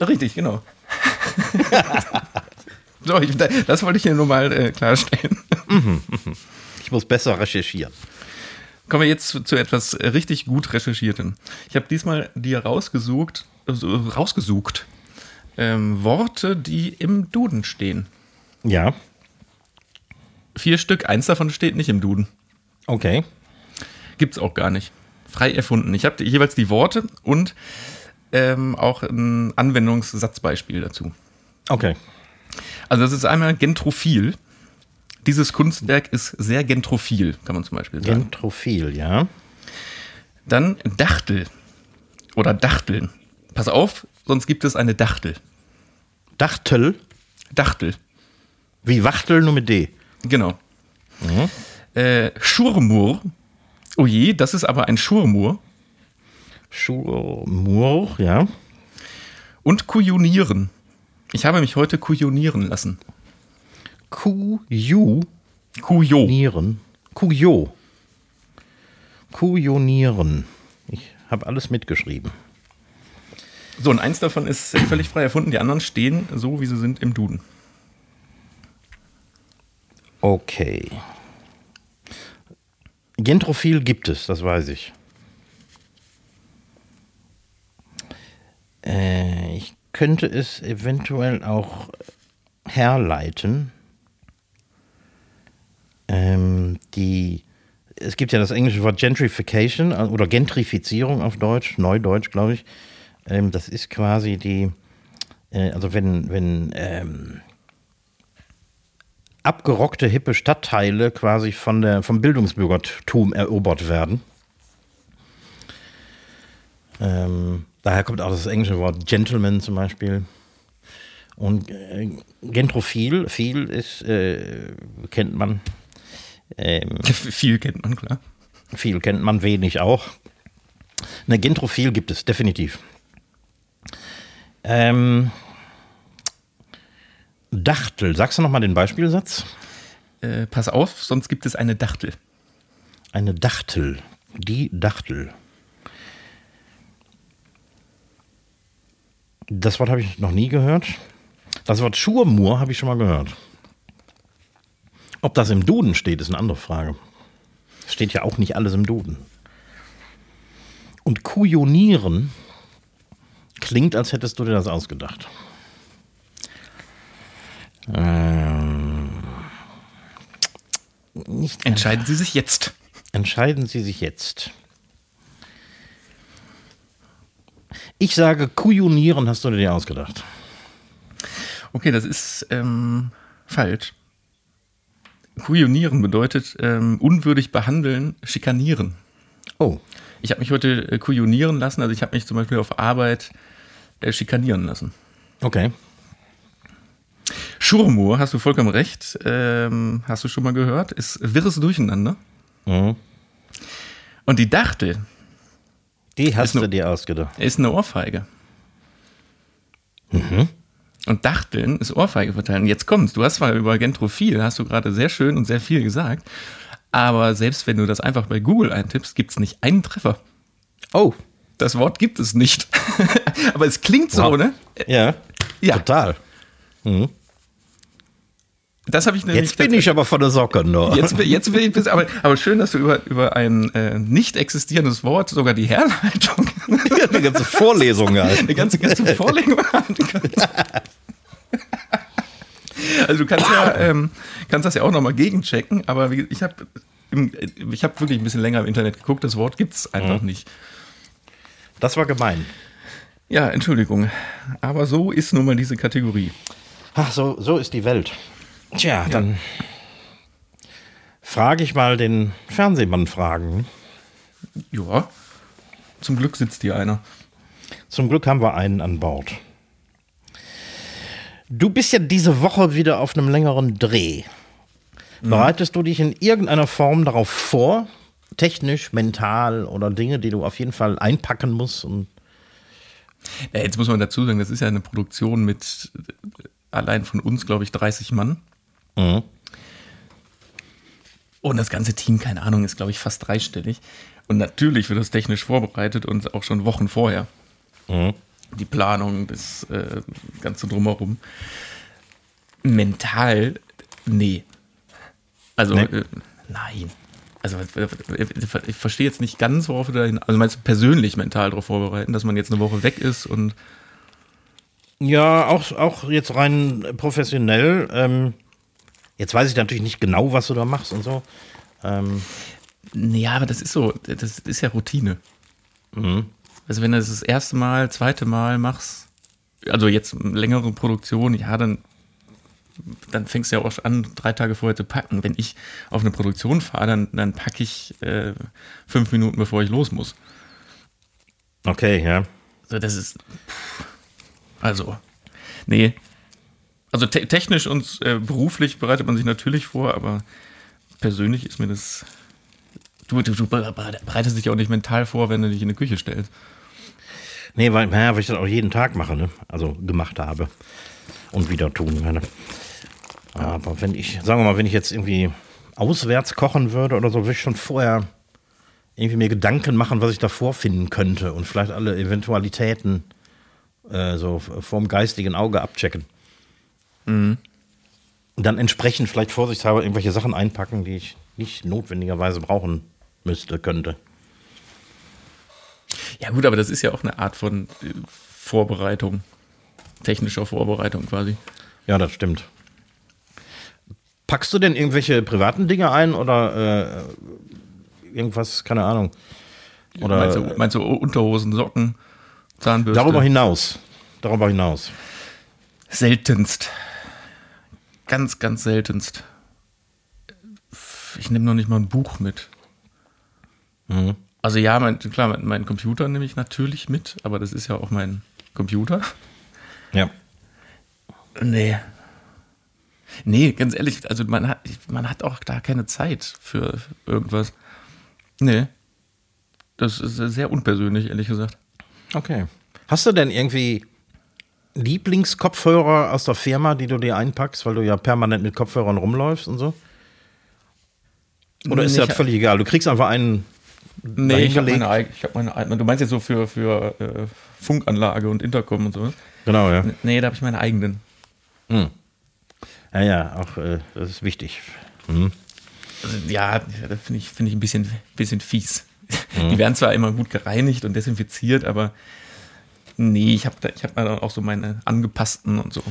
Speaker 2: Richtig, genau. so, ich, das wollte ich hier nur mal äh, klarstellen.
Speaker 1: Ich muss besser recherchieren.
Speaker 2: Kommen wir jetzt zu, zu etwas äh, richtig gut recherchiertem. Ich habe diesmal dir rausgesucht, also rausgesucht ähm, Worte, die im Duden stehen.
Speaker 1: Ja,
Speaker 2: Vier Stück, eins davon steht nicht im Duden.
Speaker 1: okay.
Speaker 2: Gibt's auch gar nicht. Frei erfunden. Ich habe jeweils die Worte und ähm, auch ein Anwendungssatzbeispiel dazu.
Speaker 1: Okay.
Speaker 2: Also das ist einmal gentrophil. Dieses Kunstwerk ist sehr gentrophil, kann man zum Beispiel sagen.
Speaker 1: Gentrophil, ja.
Speaker 2: Dann Dachtel oder Dachteln. Pass auf, sonst gibt es eine Dachtel.
Speaker 1: Dachtel,
Speaker 2: Dachtel,
Speaker 1: wie Wachtel nur mit D.
Speaker 2: genau. Äh, Schurmur. Oh je, das ist aber ein Schurmur.
Speaker 1: Schurmur, ja.
Speaker 2: Und Kujonieren. Ich habe mich heute kujonieren lassen.
Speaker 1: Kuju,
Speaker 2: Kujo.
Speaker 1: Nieren. Kujo. Kujonieren. Ich habe alles mitgeschrieben.
Speaker 2: So, und eins davon ist völlig frei erfunden. Die anderen stehen so, wie sie sind im Duden.
Speaker 1: Okay. Gentrophil gibt es, das weiß ich. Äh, ich könnte es eventuell auch herleiten. Ähm, die, es gibt ja das englische Wort Gentrification äh, oder Gentrifizierung auf Deutsch, Neudeutsch, glaube ich. Ähm, das ist quasi die, äh, also wenn, wenn ähm, abgerockte, hippe Stadtteile quasi von der, vom Bildungsbürgertum erobert werden. Ähm, daher kommt auch das englische Wort Gentleman zum Beispiel. Und äh, Gentrophil, viel ist, äh, kennt man.
Speaker 2: Ähm, viel kennt man, klar.
Speaker 1: Viel kennt man, wenig auch. Eine Gentrophil gibt es, definitiv. Ähm, Dachtel, sagst du nochmal den Beispielsatz?
Speaker 2: Äh, pass auf, sonst gibt es eine Dachtel.
Speaker 1: Eine Dachtel, die Dachtel. Das Wort habe ich noch nie gehört. Das Wort Schurmur habe ich schon mal gehört. Ob das im Duden steht, ist eine andere Frage. Steht ja auch nicht alles im Duden. Und kujonieren klingt, als hättest du dir das ausgedacht. Ähm,
Speaker 2: nicht Entscheiden Sie sich jetzt.
Speaker 1: Entscheiden Sie sich jetzt. Ich sage, kujonieren hast du dir ausgedacht.
Speaker 2: Okay, das ist ähm, falsch. Kujonieren bedeutet ähm, unwürdig behandeln, schikanieren.
Speaker 1: Oh.
Speaker 2: Ich habe mich heute äh, kujonieren lassen, also ich habe mich zum Beispiel auf Arbeit äh, schikanieren lassen.
Speaker 1: Okay.
Speaker 2: Schurmur, hast du vollkommen recht, ähm, hast du schon mal gehört, ist wirres Durcheinander. Mhm. Und die Dachtel.
Speaker 1: Die hast du dir ausgedacht.
Speaker 2: Ist eine Ohrfeige. Mhm. Und Dachteln ist Ohrfeige verteilen. Und jetzt kommst du hast zwar über Gentrophil, hast du gerade sehr schön und sehr viel gesagt, aber selbst wenn du das einfach bei Google eintippst, gibt es nicht einen Treffer.
Speaker 1: Oh.
Speaker 2: Das Wort gibt es nicht. aber es klingt so, wow. ne?
Speaker 1: Ja, ja. total. Mhm.
Speaker 2: Das habe ich
Speaker 1: Jetzt bin ich aber von der Socke nur.
Speaker 2: Jetzt, jetzt bin ich, aber, aber schön, dass du über, über ein äh, nicht existierendes Wort sogar die Herleitung.
Speaker 1: Ja, eine ganze Vorlesung
Speaker 2: halt. Eine ganze, ganze Vorlesung Also du kannst ja, ähm, kannst das ja auch nochmal gegenchecken, aber ich habe ich hab wirklich ein bisschen länger im Internet geguckt, das Wort gibt es einfach mhm. nicht.
Speaker 1: Das war gemein.
Speaker 2: Ja, Entschuldigung. Aber so ist nun mal diese Kategorie.
Speaker 1: Ach, so, so ist die Welt. Tja, dann frage ich mal den Fernsehmann fragen.
Speaker 2: Ja, zum Glück sitzt hier einer.
Speaker 1: Zum Glück haben wir einen an Bord. Du bist ja diese Woche wieder auf einem längeren Dreh. Mhm. Bereitest du dich in irgendeiner Form darauf vor? Technisch, mental oder Dinge, die du auf jeden Fall einpacken musst? Und
Speaker 2: ja, jetzt muss man dazu sagen, das ist ja eine Produktion mit allein von uns, glaube ich, 30 Mann. Mhm. Und das ganze Team, keine Ahnung, ist, glaube ich, fast dreistellig. Und natürlich wird das technisch vorbereitet und auch schon Wochen vorher. Mhm. Die Planung, das äh, Ganze drumherum. Mental, nee. Also, nee. Äh, nein. Also, ich verstehe jetzt nicht ganz, worauf du da hin. Also, meinst du persönlich mental darauf vorbereiten, dass man jetzt eine Woche weg ist und.
Speaker 1: Ja, auch, auch jetzt rein professionell. Ähm Jetzt weiß ich natürlich nicht genau, was du da machst und so. Ähm.
Speaker 2: Ja, aber das ist so, das ist ja Routine. Mhm. Also wenn du das das erste Mal, zweite Mal machst, also jetzt längere Produktion, ja, dann, dann fängst du ja auch an, drei Tage vorher zu packen. Wenn ich auf eine Produktion fahre, dann, dann packe ich äh, fünf Minuten, bevor ich los muss.
Speaker 1: Okay, ja.
Speaker 2: So, das ist. Also, nee, also te technisch und äh, beruflich bereitet man sich natürlich vor, aber persönlich ist mir das. Du, du, du bereitest dich auch nicht mental vor, wenn du dich in die Küche stellst.
Speaker 1: Nee, weil, naja, weil ich das auch jeden Tag mache, ne? Also gemacht habe und wieder tun werde. Aber wenn ich, sagen wir mal, wenn ich jetzt irgendwie auswärts kochen würde oder so, würde ich schon vorher irgendwie mir Gedanken machen, was ich da vorfinden könnte und vielleicht alle Eventualitäten äh, so vorm geistigen Auge abchecken. Mhm. Und dann entsprechend vielleicht vorsichtshalber irgendwelche Sachen einpacken, die ich nicht notwendigerweise brauchen müsste, könnte.
Speaker 2: Ja, gut, aber das ist ja auch eine Art von äh, Vorbereitung. technischer Vorbereitung quasi.
Speaker 1: Ja, das stimmt. Packst du denn irgendwelche privaten Dinge ein oder äh, irgendwas, keine Ahnung? Oder
Speaker 2: meinst, du, meinst du Unterhosen, Socken, Zahnbürste?
Speaker 1: darüber hinaus. Darüber hinaus.
Speaker 2: Seltenst. Ganz, ganz seltenst. Ich nehme noch nicht mal ein Buch mit.
Speaker 1: Mhm.
Speaker 2: Also ja, mein, klar, mein, mein Computer nehme ich natürlich mit, aber das ist ja auch mein Computer.
Speaker 1: Ja.
Speaker 2: Nee. Nee, ganz ehrlich, also man hat, man hat auch da keine Zeit für irgendwas. Nee. Das ist sehr unpersönlich, ehrlich gesagt.
Speaker 1: Okay. Hast du denn irgendwie Lieblingskopfhörer aus der Firma, die du dir einpackst, weil du ja permanent mit Kopfhörern rumläufst und so? Oder ist
Speaker 2: Nee,
Speaker 1: das völlig egal? Du kriegst einfach einen.
Speaker 2: Nee, ich habe meine, ich hab meine eigene. Du meinst jetzt so für, für äh, Funkanlage und Intercom und so?
Speaker 1: Genau, ja.
Speaker 2: Nee, da habe ich meine eigenen.
Speaker 1: Ja, ja, auch äh, das ist wichtig. Mhm.
Speaker 2: Also, ja, das finde ich, find ich ein bisschen, bisschen fies. Die werden zwar immer gut gereinigt und desinfiziert, aber nee, ich habe da, ich hab da dann auch so meine angepassten und so.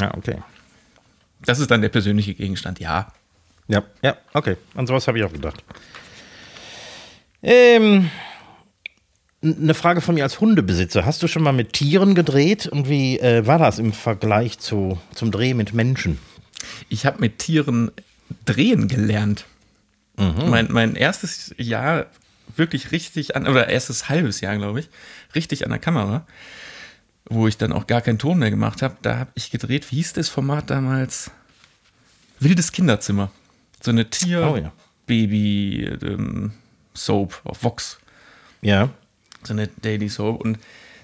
Speaker 1: Ja, okay.
Speaker 2: Das ist dann der persönliche Gegenstand, ja.
Speaker 1: Ja, ja, okay. An sowas habe ich auch gedacht. Ähm, eine Frage von mir als Hundebesitzer. Hast du schon mal mit Tieren gedreht? Und wie äh, war das im Vergleich zu, zum Dreh mit Menschen?
Speaker 2: Ich habe mit Tieren drehen gelernt. Mein, mein erstes Jahr wirklich richtig an, oder erstes halbes Jahr, glaube ich, richtig an der Kamera, wo ich dann auch gar keinen Ton mehr gemacht habe. Da habe ich gedreht, wie hieß das Format damals? Wildes Kinderzimmer. So eine
Speaker 1: Oh ja.
Speaker 2: Tier-Baby-Soap auf Vox.
Speaker 1: Ja.
Speaker 2: So eine Daily Soap. Und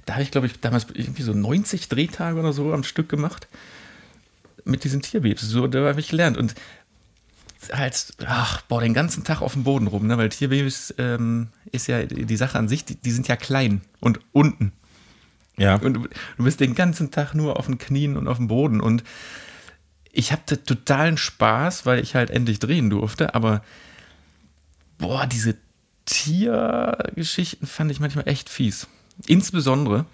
Speaker 2: da habe ich, glaube ich, damals irgendwie so 90 Drehtage oder so am Stück gemacht. Mit diesen Tierbabys. So, da habe ich gelernt. Und halt, ach, boah, den ganzen Tag auf dem Boden rum, ne? Weil Tierbabys ähm, ist ja die Sache an sich, die, die sind ja klein und unten.
Speaker 1: Ja.
Speaker 2: Und du, du bist den ganzen Tag nur auf den Knien und auf dem Boden. Und ich hatte totalen Spaß, weil ich halt endlich drehen durfte. Aber boah, diese Tiergeschichten fand ich manchmal echt fies. Insbesondere,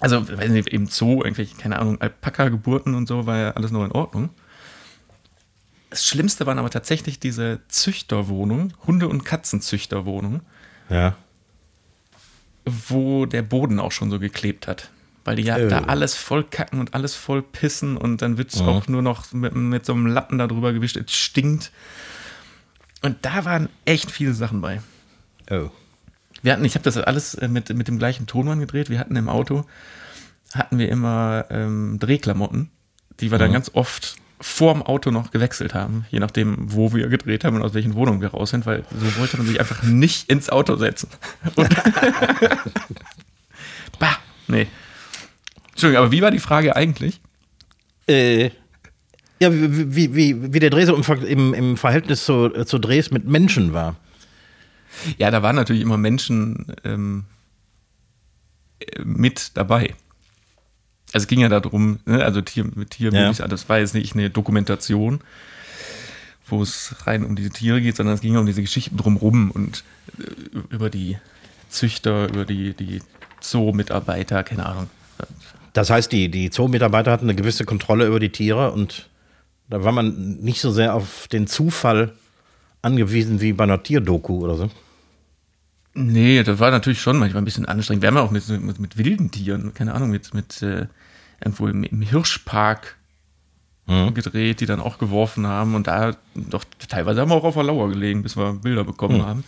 Speaker 2: also, weiß nicht, im Zoo, irgendwelche, keine Ahnung, Alpaka-Geburten und so, war ja alles noch in Ordnung. Das Schlimmste waren aber tatsächlich diese Züchterwohnungen, Hunde- und Katzenzüchterwohnungen
Speaker 1: Ja.
Speaker 2: wo der Boden auch schon so geklebt hat. Weil die ja
Speaker 1: Oh.
Speaker 2: da alles voll kacken und alles voll pissen und dann wird es
Speaker 1: Mhm.
Speaker 2: auch nur noch mit, mit so einem Lappen da drüber gewischt. Es stinkt. Und da waren echt viele Sachen bei.
Speaker 1: Oh.
Speaker 2: Wir hatten, ich habe das alles äh, mit, mit dem gleichen Tonmann gedreht. Wir hatten im Auto, hatten wir immer ähm, Drehklamotten, die wir dann ganz oft vorm Auto noch gewechselt haben, je nachdem, wo wir gedreht haben und aus welchen Wohnungen wir raus sind, weil so wollte man sich einfach nicht ins Auto setzen. Bah, nee. Entschuldigung, aber wie war die Frage eigentlich?
Speaker 1: Äh, ja, wie, wie, wie, wie der Dreh so im, im, im Verhältnis zu, zu Drehs mit Menschen war.
Speaker 2: Ja, da waren natürlich immer Menschen ähm, äh, mit dabei. Also es ging ja darum, ne, also Tier, mit Tierbabys,
Speaker 1: Ja.
Speaker 2: das war jetzt nicht eine Dokumentation, wo es rein um diese Tiere geht, sondern es ging um diese Geschichten drumrum und äh, über die Züchter, über die, die Zoo-Mitarbeiter, keine Ahnung.
Speaker 1: Das heißt, die, die Zoo-Mitarbeiter hatten eine gewisse Kontrolle über die Tiere und da war man nicht so sehr auf den Zufall angewiesen wie bei einer Tierdoku oder so.
Speaker 2: Nee, das war natürlich schon manchmal ein bisschen anstrengend. Wir haben ja auch mit, mit, mit wilden Tieren, keine Ahnung, mit, mit äh, irgendwo im, im Hirschpark gedreht, die dann auch geworfen haben. Und da doch teilweise haben wir auch auf der Lauer gelegen, bis wir Bilder bekommen haben.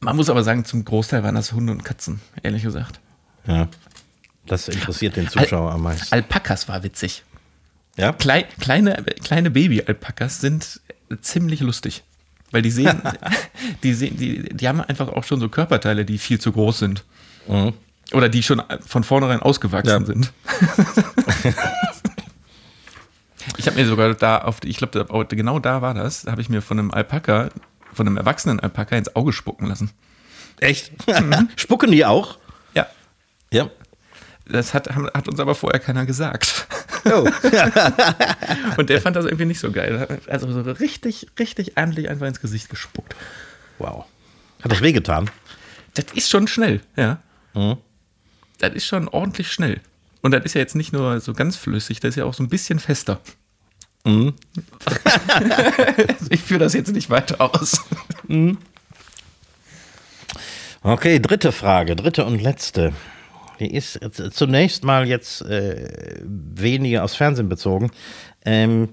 Speaker 2: Man muss aber sagen, zum Großteil waren das Hunde und Katzen, ehrlich gesagt.
Speaker 1: Ja. Das interessiert den Zuschauer am meisten.
Speaker 2: Alpakas war witzig.
Speaker 1: Ja?
Speaker 2: Klei kleine kleine Baby-Alpakas sind ziemlich lustig. Weil die sehen, die sehen, die, die haben einfach auch schon so Körperteile, die viel zu groß sind.
Speaker 1: Mhm.
Speaker 2: Oder die schon von vornherein ausgewachsen
Speaker 1: Ja.
Speaker 2: sind. ich habe mir sogar da auf, ich glaube, genau da war das, da habe ich mir von einem Alpaka, von einem erwachsenen Alpaka ins Auge spucken lassen.
Speaker 1: Echt? Spucken die auch?
Speaker 2: Ja.
Speaker 1: Ja.
Speaker 2: Das hat, hat uns aber vorher keiner gesagt.
Speaker 1: Oh.
Speaker 2: Und der fand das irgendwie nicht so geil. Also so richtig, richtig ordentlich einfach ins Gesicht gespuckt.
Speaker 1: wow. Hat das wehgetan?
Speaker 2: Das ist schon schnell, ja.
Speaker 1: Mhm.
Speaker 2: das ist schon ordentlich schnell. Und das ist ja jetzt nicht nur so ganz flüssig, das ist ja auch so ein bisschen fester.
Speaker 1: Mhm.
Speaker 2: ich führe das jetzt nicht weiter aus.
Speaker 1: Okay, dritte Frage, dritte und letzte. Die ist zunächst mal jetzt äh, weniger aufs Fernsehen bezogen. Ähm,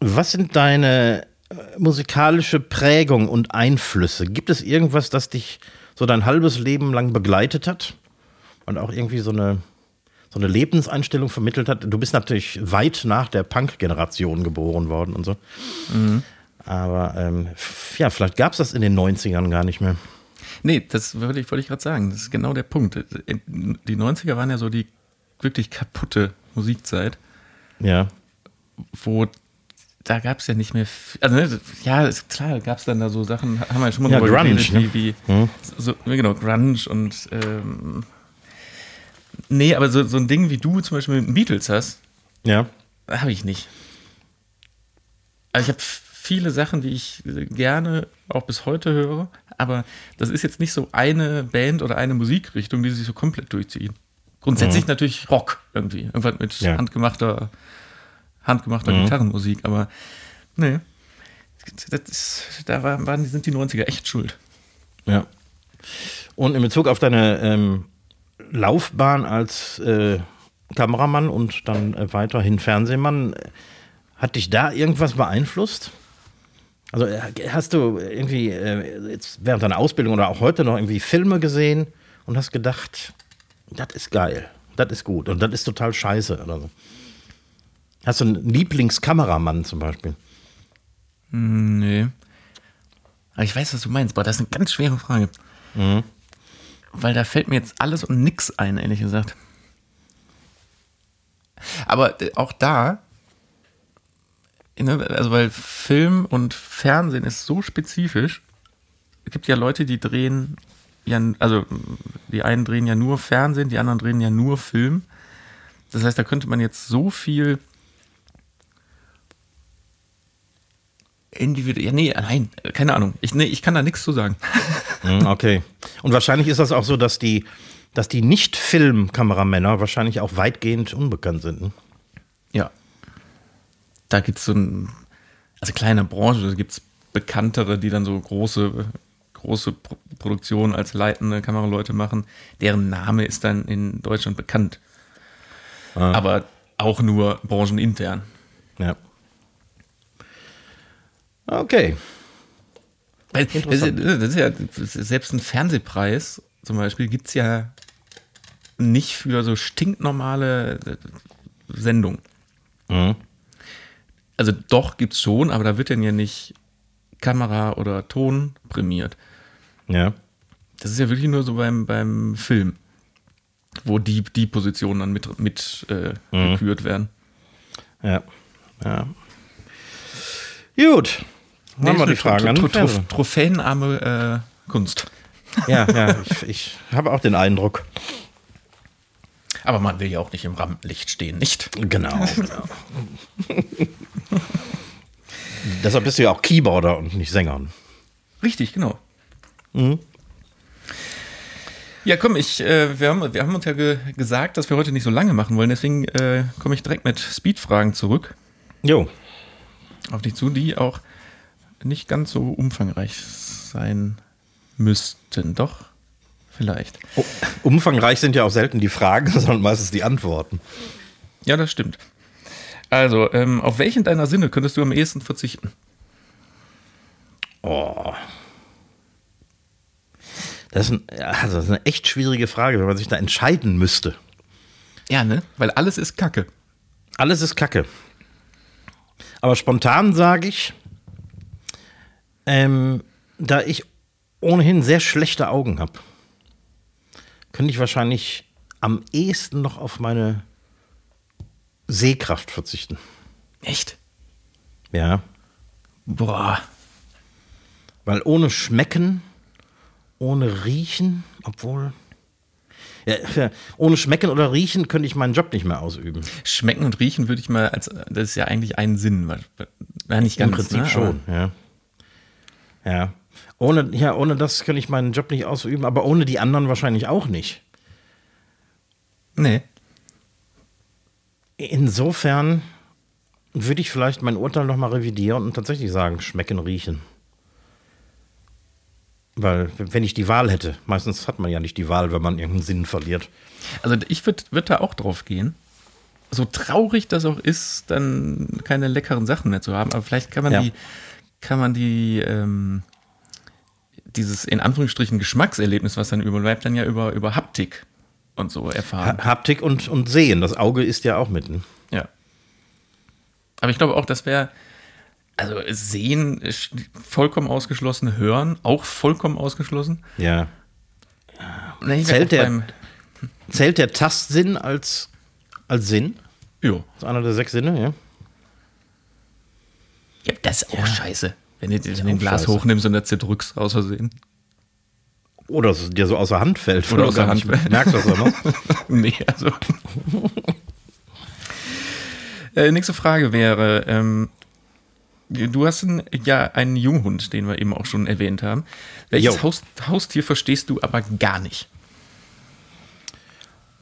Speaker 1: was sind deine äh, musikalische Prägung und Einflüsse? Gibt es irgendwas, das dich so dein halbes Leben lang begleitet hat und auch irgendwie so eine, so eine Lebenseinstellung vermittelt hat? Du bist natürlich weit nach der Punk-Generation geboren worden und so. Aber ähm, ja, vielleicht gab es das in den 90ern gar nicht mehr.
Speaker 2: Nee, das wollte ich, wollte ich gerade sagen. Das ist genau der Punkt. Die 90er waren ja so die wirklich kaputte Musikzeit,
Speaker 1: Ja.
Speaker 2: wo da gab es ja nicht mehr. viel- Also, ne, ja, ist klar, gab es dann da so Sachen, haben wir ja schon mal
Speaker 1: Ja, Grunge,
Speaker 2: geredet,
Speaker 1: ne?
Speaker 2: wie, wie so, genau, Grunge und ähm, nee, aber so, so ein Ding wie du zum Beispiel mit den Beatles hast,
Speaker 1: Ja.
Speaker 2: habe ich nicht. Also ich habe viele Sachen, die ich gerne auch bis heute höre, aber das ist jetzt nicht so eine Band oder eine Musikrichtung, die sich so komplett durchziehen. Grundsätzlich natürlich Rock irgendwie, irgendwas mit
Speaker 1: Ja.
Speaker 2: handgemachter, handgemachter Gitarrenmusik, aber nee. Das ist, da war, waren, sind die 90er echt schuld.
Speaker 1: Ja. Und in Bezug auf deine ähm, Laufbahn als äh, Kameramann und dann äh, weiterhin Fernsehmann, hat dich da irgendwas beeinflusst? Also äh, hast du irgendwie äh, jetzt während deiner Ausbildung oder auch heute noch irgendwie Filme gesehen und hast gedacht, das ist geil, das ist gut und das ist total scheiße oder so? Hast du einen Lieblingskameramann zum Beispiel?
Speaker 2: Nee. Aber ich weiß, was du meinst, aber das ist eine ganz schwere Frage. Weil da fällt mir jetzt alles und nix ein, ehrlich gesagt. Aber äh, auch da, also weil Film und Fernsehen ist so spezifisch. Es gibt ja Leute, die drehen ja, also die einen drehen ja nur Fernsehen, die anderen drehen ja nur Film. Das heißt, da könnte man jetzt so viel individuell. Ja, nee, nein, keine Ahnung. Ich, nee, ich kann da nichts zu sagen.
Speaker 1: Hm, Okay. Und wahrscheinlich ist das auch so, dass die, dass die Nicht-Film-Kameramänner wahrscheinlich auch weitgehend unbekannt sind. Ne?
Speaker 2: Ja. Da gibt es so ein, also kleine Branche, da gibt es bekanntere, die dann so große, große Pro Produktionen als leitende Kameraleute machen. Deren Name ist dann in Deutschland bekannt. Aber auch nur branchenintern.
Speaker 1: Ja. Okay.
Speaker 2: Das, ist, ja- das ist ja, selbst ein Fernsehpreis zum Beispiel gibt es ja nicht für so stinknormale äh, Sendungen.
Speaker 1: Mhm.
Speaker 2: Also doch gibt es schon, aber da wird dann ja nicht Kamera oder Ton prämiert.
Speaker 1: Ja.
Speaker 2: Das ist ja wirklich nur so beim, beim Film, wo die, die Positionen dann mit, mit äh, gekürt werden.
Speaker 1: Ja. Ja. Gut. Haben wir die Frage an
Speaker 2: Tro
Speaker 1: den
Speaker 2: Tro
Speaker 1: Fernsehen.
Speaker 2: Trophäenarme äh, Kunst.
Speaker 1: Ja, ja, ich, ich habe auch den Eindruck.
Speaker 2: Aber man will ja auch nicht im Rampenlicht stehen, nicht?
Speaker 1: Genau, genau. Deshalb bist du ja auch Keyboarder und nicht Sänger.
Speaker 2: Richtig, genau. Ja, komm, ich, äh, wir, haben, wir haben uns ja ge gesagt, dass wir heute nicht so lange machen wollen, deswegen äh, komme ich direkt mit Speedfragen zurück
Speaker 1: Jo.
Speaker 2: auf dich zu, die auch nicht ganz so umfangreich sein müssten. Doch, vielleicht.
Speaker 1: Oh, umfangreich sind ja auch selten die Fragen, sondern meistens die Antworten.
Speaker 2: Ja, das stimmt. Also, ähm, auf welchen deiner Sinne könntest du am ehesten verzichten?
Speaker 1: Oh. Das ist, ein, also das ist eine echt schwierige Frage, wenn man sich da entscheiden müsste.
Speaker 2: Ja, ne? Weil alles ist Kacke.
Speaker 1: Alles ist Kacke. Aber spontan sage ich, ähm, da ich ohnehin sehr schlechte Augen habe, könnte ich wahrscheinlich am ehesten noch auf meine Sehkraft verzichten.
Speaker 2: Echt?
Speaker 1: Ja.
Speaker 2: Boah.
Speaker 1: Weil ohne Schmecken, ohne Riechen, obwohl. Ja, ohne Schmecken oder Riechen könnte ich meinen Job nicht mehr ausüben.
Speaker 2: Schmecken und riechen würde ich mal als, das ist ja eigentlich ein Sinn. weil- Ja, nicht
Speaker 1: Im
Speaker 2: ganz,
Speaker 1: Prinzip
Speaker 2: ne?
Speaker 1: schon, ja. Ja. Ohne, ja. ohne das könnte ich meinen Job nicht ausüben, aber ohne die anderen wahrscheinlich auch nicht.
Speaker 2: Nee.
Speaker 1: Insofern würde ich vielleicht mein Urteil nochmal revidieren und tatsächlich sagen, schmecken, riechen. Weil, wenn ich die Wahl hätte, meistens hat man ja nicht die Wahl, wenn man irgendeinen Sinn verliert.
Speaker 2: Also ich würde würd da auch drauf gehen. So traurig das auch ist, dann keine leckeren Sachen mehr zu haben, aber vielleicht kann man
Speaker 1: Ja.
Speaker 2: die, kann man die, ähm, dieses in Anführungsstrichen Geschmackserlebnis, was dann überbleibt, dann ja über, über Haptik und so erfahren.
Speaker 1: Ha Haptik und, und Sehen, das Auge ist ja auch mitten.
Speaker 2: Ja. Aber ich glaube auch, das wäre, also sehen vollkommen ausgeschlossen, hören auch vollkommen ausgeschlossen.
Speaker 1: Ja.
Speaker 2: Nee,
Speaker 1: Zählt der-
Speaker 2: beim-
Speaker 1: Zählt der Tastsinn als, als Sinn?
Speaker 2: Jo.
Speaker 1: Das ist einer der sechs Sinne, ja?
Speaker 2: Ja, das ist auch scheiße. Wenn du den
Speaker 1: auch
Speaker 2: Glas
Speaker 1: scheiße.
Speaker 2: hochnimmst und das zerdrückst aus Versehen.
Speaker 1: Oder es dir so außer Hand fällt.
Speaker 2: Oder
Speaker 1: du gar nicht
Speaker 2: Hand fällt.
Speaker 1: Merkst das auch noch?
Speaker 2: nee, also. äh, nächste Frage wäre: ähm, Du hast ein, ja einen Junghund, den wir eben auch schon erwähnt haben. Welches. Haus, Haustier verstehst du aber gar nicht?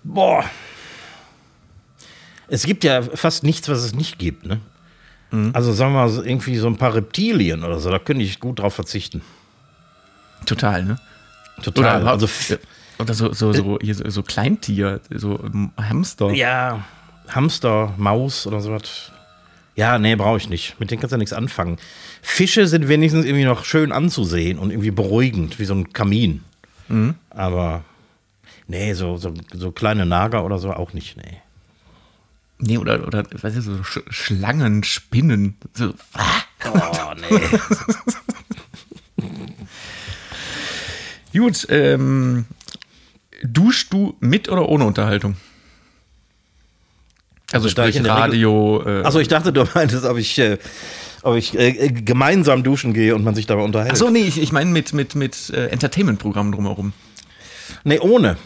Speaker 1: Boah. Es gibt ja fast nichts, was es nicht gibt, ne? Also sagen wir mal, irgendwie so ein paar Reptilien oder so, da könnte ich gut drauf verzichten.
Speaker 2: Total, ne?
Speaker 1: Total.
Speaker 2: Oder,
Speaker 1: also,
Speaker 2: oder so, so, so, hier, so, so Kleintier, so ähm, Hamster.
Speaker 1: ja, Hamster, Maus oder sowas. Ja, nee, brauche ich nicht. Mit denen kannst du ja nichts anfangen. Fische sind wenigstens irgendwie noch schön anzusehen und irgendwie beruhigend, wie so ein Kamin. Aber nee, so, so, so kleine Nager oder so auch nicht, nee.
Speaker 2: Nee, oder, oder was ist so Sch Schlangen, Spinnen. So,
Speaker 1: Oh, nee.
Speaker 2: Gut, ähm, duschst du mit oder ohne Unterhaltung? Also,
Speaker 1: ich
Speaker 2: sprich
Speaker 1: Regel-
Speaker 2: Radio. Äh,
Speaker 1: Also ich dachte, du meintest, ob ich, äh, ob ich äh, gemeinsam duschen gehe und man sich dabei unterhält.
Speaker 2: Achso, nee, ich, ich meine mit, mit, mit äh, Entertainment-Programmen drumherum.
Speaker 1: Nee, ohne.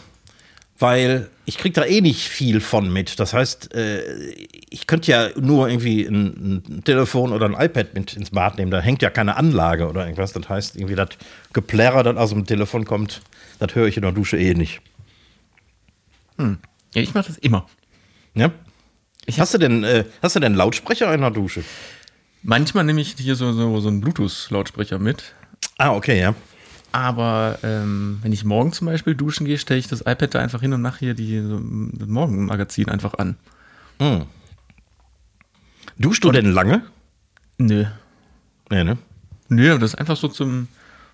Speaker 1: Weil ich krieg da eh nicht viel von mit. Das heißt, äh, ich könnte ja nur irgendwie ein, ein Telefon oder ein iPad mit ins Bad nehmen. Da hängt ja keine Anlage oder irgendwas. Das heißt, irgendwie das Geplärrer, das aus dem Telefon kommt, das höre ich in der Dusche eh nicht.
Speaker 2: Ja, ich mache das immer.
Speaker 1: Ja? hast, du denn, äh, hast du denn Lautsprecher in der Dusche?
Speaker 2: Manchmal nehme ich hier so, so, so einen Bluetooth-Lautsprecher mit.
Speaker 1: Ah, okay, ja.
Speaker 2: Aber ähm, wenn ich morgen zum Beispiel duschen gehe, stelle ich das iPad da einfach hin und mache hier die, das Morgenmagazin einfach an.
Speaker 1: Duschst du denn lange?
Speaker 2: Nö.
Speaker 1: Nee, ne?
Speaker 2: Nö, das ist einfach so zum,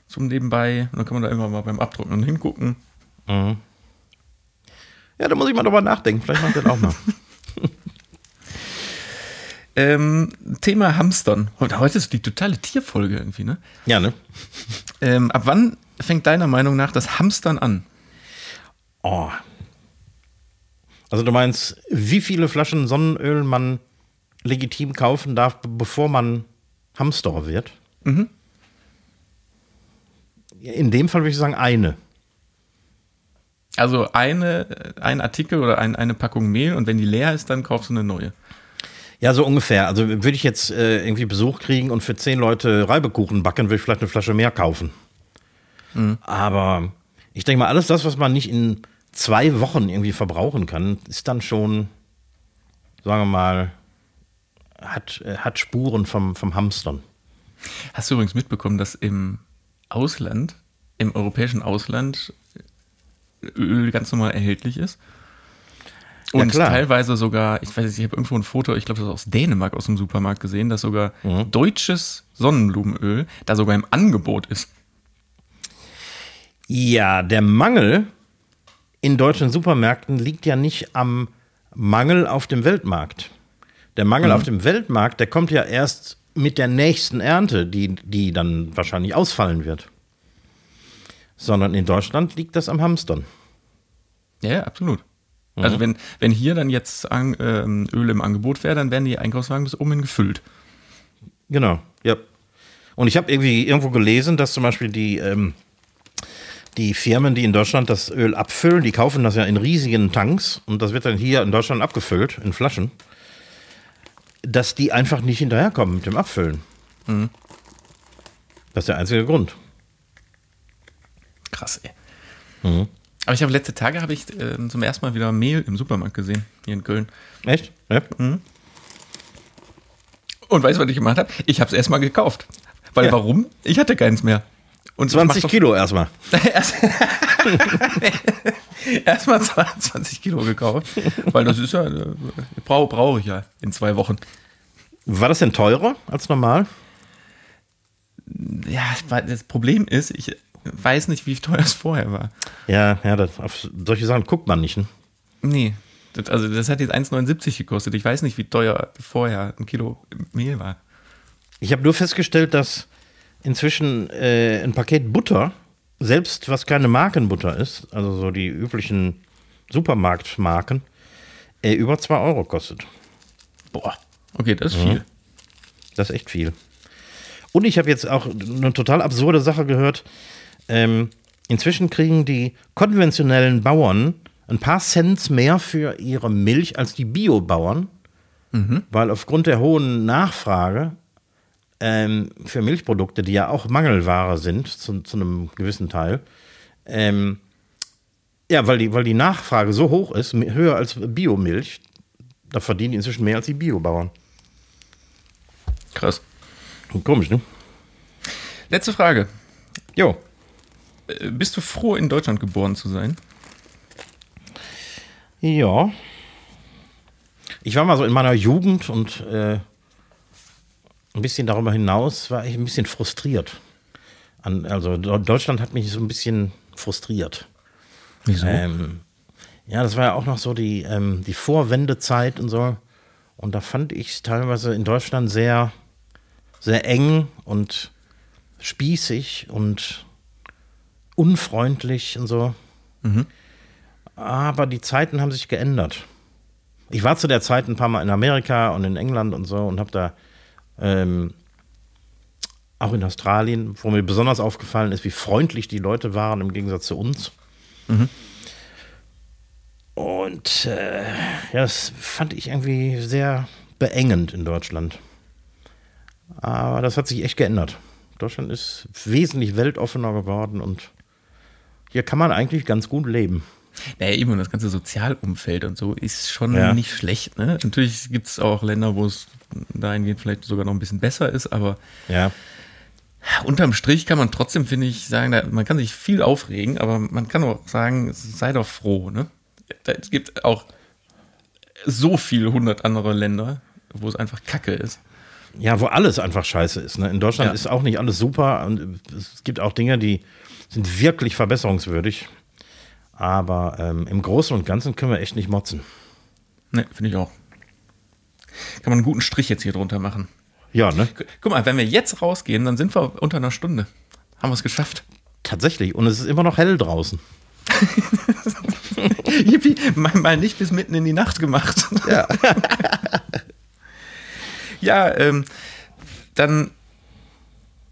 Speaker 2: zum Nebenbei. Und dann kann man da immer mal beim Abtrocknen hingucken.
Speaker 1: Ja, da muss ich mal drüber nachdenken. Vielleicht mache ich das auch mal.
Speaker 2: Ähm, Thema Hamstern. Heute, heute ist die totale Tierfolge irgendwie, ne?
Speaker 1: ja, ne?
Speaker 2: Ähm, ab wann fängt deiner Meinung nach das Hamstern an?
Speaker 1: Oh. Also du meinst, wie viele Flaschen Sonnenöl man legitim kaufen darf, be- bevor man Hamster wird?
Speaker 2: Mhm.
Speaker 1: In dem Fall würde ich sagen eine.
Speaker 2: Also eine, ein Artikel oder ein, eine Packung Mehl und wenn die leer ist, dann kaufst du eine neue.
Speaker 1: Ja, so ungefähr. Also würde ich jetzt äh, irgendwie Besuch kriegen und für zehn Leute Reibekuchen backen, würde ich vielleicht eine Flasche mehr kaufen. Aber ich denke mal, alles das, was man nicht in zwei Wochen irgendwie verbrauchen kann, ist dann schon, sagen wir mal, hat, äh, hat Spuren vom, vom Hamstern.
Speaker 2: Hast du übrigens mitbekommen, dass im Ausland, im europäischen Ausland, Öl ganz normal erhältlich ist?
Speaker 1: Ja,
Speaker 2: Und
Speaker 1: klar.
Speaker 2: teilweise sogar, ich weiß nicht, ich habe irgendwo ein Foto, ich glaube, das ist aus Dänemark aus dem Supermarkt gesehen, dass sogar
Speaker 1: Mhm.
Speaker 2: deutsches Sonnenblumenöl da sogar im Angebot ist.
Speaker 1: Ja, der Mangel in deutschen Supermärkten liegt ja nicht am Mangel auf dem Weltmarkt. Der Mangel auf dem Weltmarkt, der kommt ja erst mit der nächsten Ernte, die, die dann wahrscheinlich ausfallen wird. Sondern in Deutschland liegt das am Hamstern.
Speaker 2: Ja, ja, absolut. Also wenn, wenn hier dann jetzt an, ähm, Öl im Angebot wäre, dann wären die Einkaufswagen bis oben hin gefüllt.
Speaker 1: Genau, ja. Und ich habe irgendwie irgendwo gelesen, dass zum Beispiel die, ähm, die Firmen, die in Deutschland das Öl abfüllen, die kaufen das ja in riesigen Tanks und das wird dann hier in Deutschland abgefüllt, in Flaschen, dass die einfach nicht hinterherkommen mit dem Abfüllen. Das ist der einzige Grund.
Speaker 2: Krass, ey. Aber ich habe letzte Tage habe ich äh, zum ersten Mal wieder Mehl im Supermarkt gesehen, hier in Köln.
Speaker 1: Echt? Ja.
Speaker 2: Und weißt du, was ich gemacht habe? Ich habe es erstmal gekauft. Weil
Speaker 1: Ja.
Speaker 2: warum? Ich hatte keins mehr. Und ich mach
Speaker 1: 20
Speaker 2: doch-
Speaker 1: Kilo erstmal.
Speaker 2: Erst- Erstmal 20 Kilo gekauft. Weil das ist ja, äh, brauche brauch ich ja in zwei Wochen.
Speaker 1: War das denn teurer als normal?
Speaker 2: Ja, weil das Problem ist, ich weiß nicht, wie teuer es vorher war.
Speaker 1: Ja, ja, das, auf solche Sachen guckt man nicht. Ne?
Speaker 2: Nee. Das, also das hat jetzt 1,79 gekostet. Ich weiß nicht, wie teuer vorher ein Kilo Mehl war.
Speaker 1: Ich habe nur festgestellt, dass inzwischen äh, ein Paket Butter, selbst was keine Markenbutter ist, also so die üblichen Supermarktmarken, äh, über 2 Euro kostet.
Speaker 2: Boah. Okay, das ist viel.
Speaker 1: Das ist echt viel. Und ich habe jetzt auch eine total absurde Sache gehört. Ähm, inzwischen kriegen die konventionellen Bauern ein paar Cent mehr für ihre Milch als die Biobauern, weil aufgrund der hohen Nachfrage ähm, für Milchprodukte, die ja auch Mangelware sind, zu, zu einem gewissen Teil, ähm, ja, weil die, weil die Nachfrage so hoch ist, höher als Biomilch, da verdienen die inzwischen mehr als die Biobauern.
Speaker 2: Krass.
Speaker 1: Komisch, ne?
Speaker 2: Letzte Frage.
Speaker 1: Jo.
Speaker 2: Äh, Bist du froh, in Deutschland geboren zu sein?
Speaker 1: Ja. Ich war mal so in meiner Jugend und äh, ein bisschen darüber hinaus war ich ein bisschen frustriert. An, also Deutschland hat mich so ein bisschen frustriert.
Speaker 2: Wieso?
Speaker 1: Ähm, ja, das war ja auch noch so die, ähm, die Vorwendezeit und so. Und da fand ich es teilweise in Deutschland sehr, sehr eng und spießig und unfreundlich und so. Aber die Zeiten haben sich geändert. Ich war zu der Zeit ein paar Mal in Amerika und in England und so und habe da ähm, auch in Australien, wo mir besonders aufgefallen ist, wie freundlich die Leute waren im Gegensatz zu uns. Und äh, ja, das fand ich irgendwie sehr beengend in Deutschland. Aber das hat sich echt geändert. Deutschland ist wesentlich weltoffener geworden und hier kann man eigentlich ganz gut leben.
Speaker 2: Naja, eben, und das ganze Sozialumfeld und so ist schon
Speaker 1: Ja.
Speaker 2: nicht schlecht. Ne? Natürlich gibt es auch Länder, wo es dahingehend vielleicht sogar noch ein bisschen besser ist, aber
Speaker 1: Ja.
Speaker 2: unterm Strich kann man trotzdem, finde ich, sagen, man kann sich viel aufregen, aber man kann auch sagen, sei doch froh. Ne? Es gibt auch so viele hundert andere Länder, wo es einfach Kacke ist.
Speaker 1: Ja, wo alles einfach scheiße ist. Ne? In Deutschland
Speaker 2: Ja.
Speaker 1: ist auch nicht alles super und es gibt auch Dinge, die sind wirklich verbesserungswürdig. Aber ähm, im Großen und Ganzen können wir echt nicht motzen.
Speaker 2: Ne, finde ich auch. Kann man einen guten Strich jetzt hier drunter machen.
Speaker 1: Ja, ne?
Speaker 2: Gu- Guck mal, wenn wir jetzt rausgehen, dann sind wir unter einer Stunde. Haben wir es geschafft.
Speaker 1: Tatsächlich. Und es ist immer noch hell draußen.
Speaker 2: Yippie, mal, mal nicht bis mitten in die Nacht gemacht.
Speaker 1: Ja.
Speaker 2: Ja, ähm, dann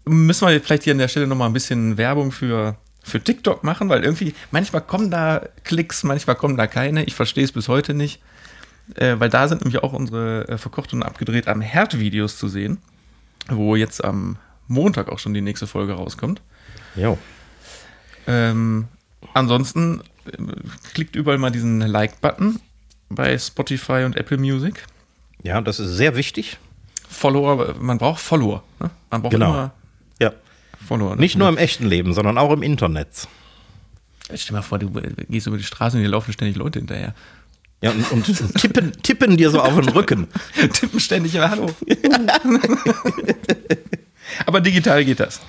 Speaker 2: müssen wir vielleicht hier an der Stelle nochmal ein bisschen Werbung für, für TikTok machen, weil irgendwie manchmal kommen da Klicks, manchmal kommen da keine. Ich verstehe es bis heute nicht. Äh, weil da sind nämlich auch unsere äh, verkocht und abgedreht am Herd-Videos zu sehen, wo jetzt am Montag auch schon die nächste Folge rauskommt.
Speaker 1: Jo.
Speaker 2: Ähm, ansonsten äh, klickt überall mal diesen Like-Button bei Spotify und Apple Music.
Speaker 1: Ja, das ist sehr wichtig.
Speaker 2: Follower, man braucht Follower. Ne? Man braucht
Speaker 1: Genau.
Speaker 2: immer. Follower.
Speaker 1: Nicht nur im echten Leben, sondern auch im Internet.
Speaker 2: Stell dir mal vor, du äh, gehst über die Straße und hier laufen ständig Leute hinterher.
Speaker 1: Ja, und, und tippen, tippen dir so auf den Rücken.
Speaker 2: Tippen ständig immer Hallo. Aber digital geht das.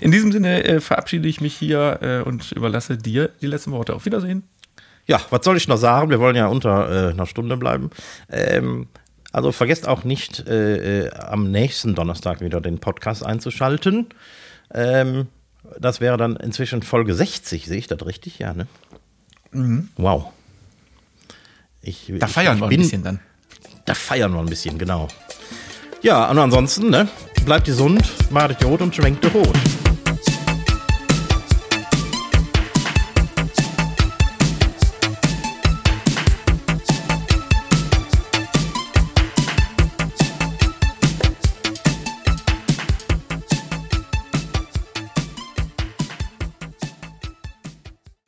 Speaker 2: In diesem Sinne äh, verabschiede ich mich hier äh, und überlasse dir die letzten Worte. Auf Wiedersehen.
Speaker 1: Ja, was soll ich noch sagen? Wir wollen ja unter äh, einer Stunde bleiben. Ähm, also vergesst auch nicht, äh, äh, am nächsten Donnerstag wieder den Podcast einzuschalten. Ähm, das wäre dann inzwischen Folge 60, sehe ich das richtig? Ja, ne? Wow. Ich,
Speaker 2: Mhm. Da
Speaker 1: ich-
Speaker 2: feiern
Speaker 1: ich
Speaker 2: wir ein bisschen dann.
Speaker 1: Da feiern wir ein bisschen, genau. Ja, und ansonsten, ne? Bleibt gesund, macht Jod und schwenkt Rot.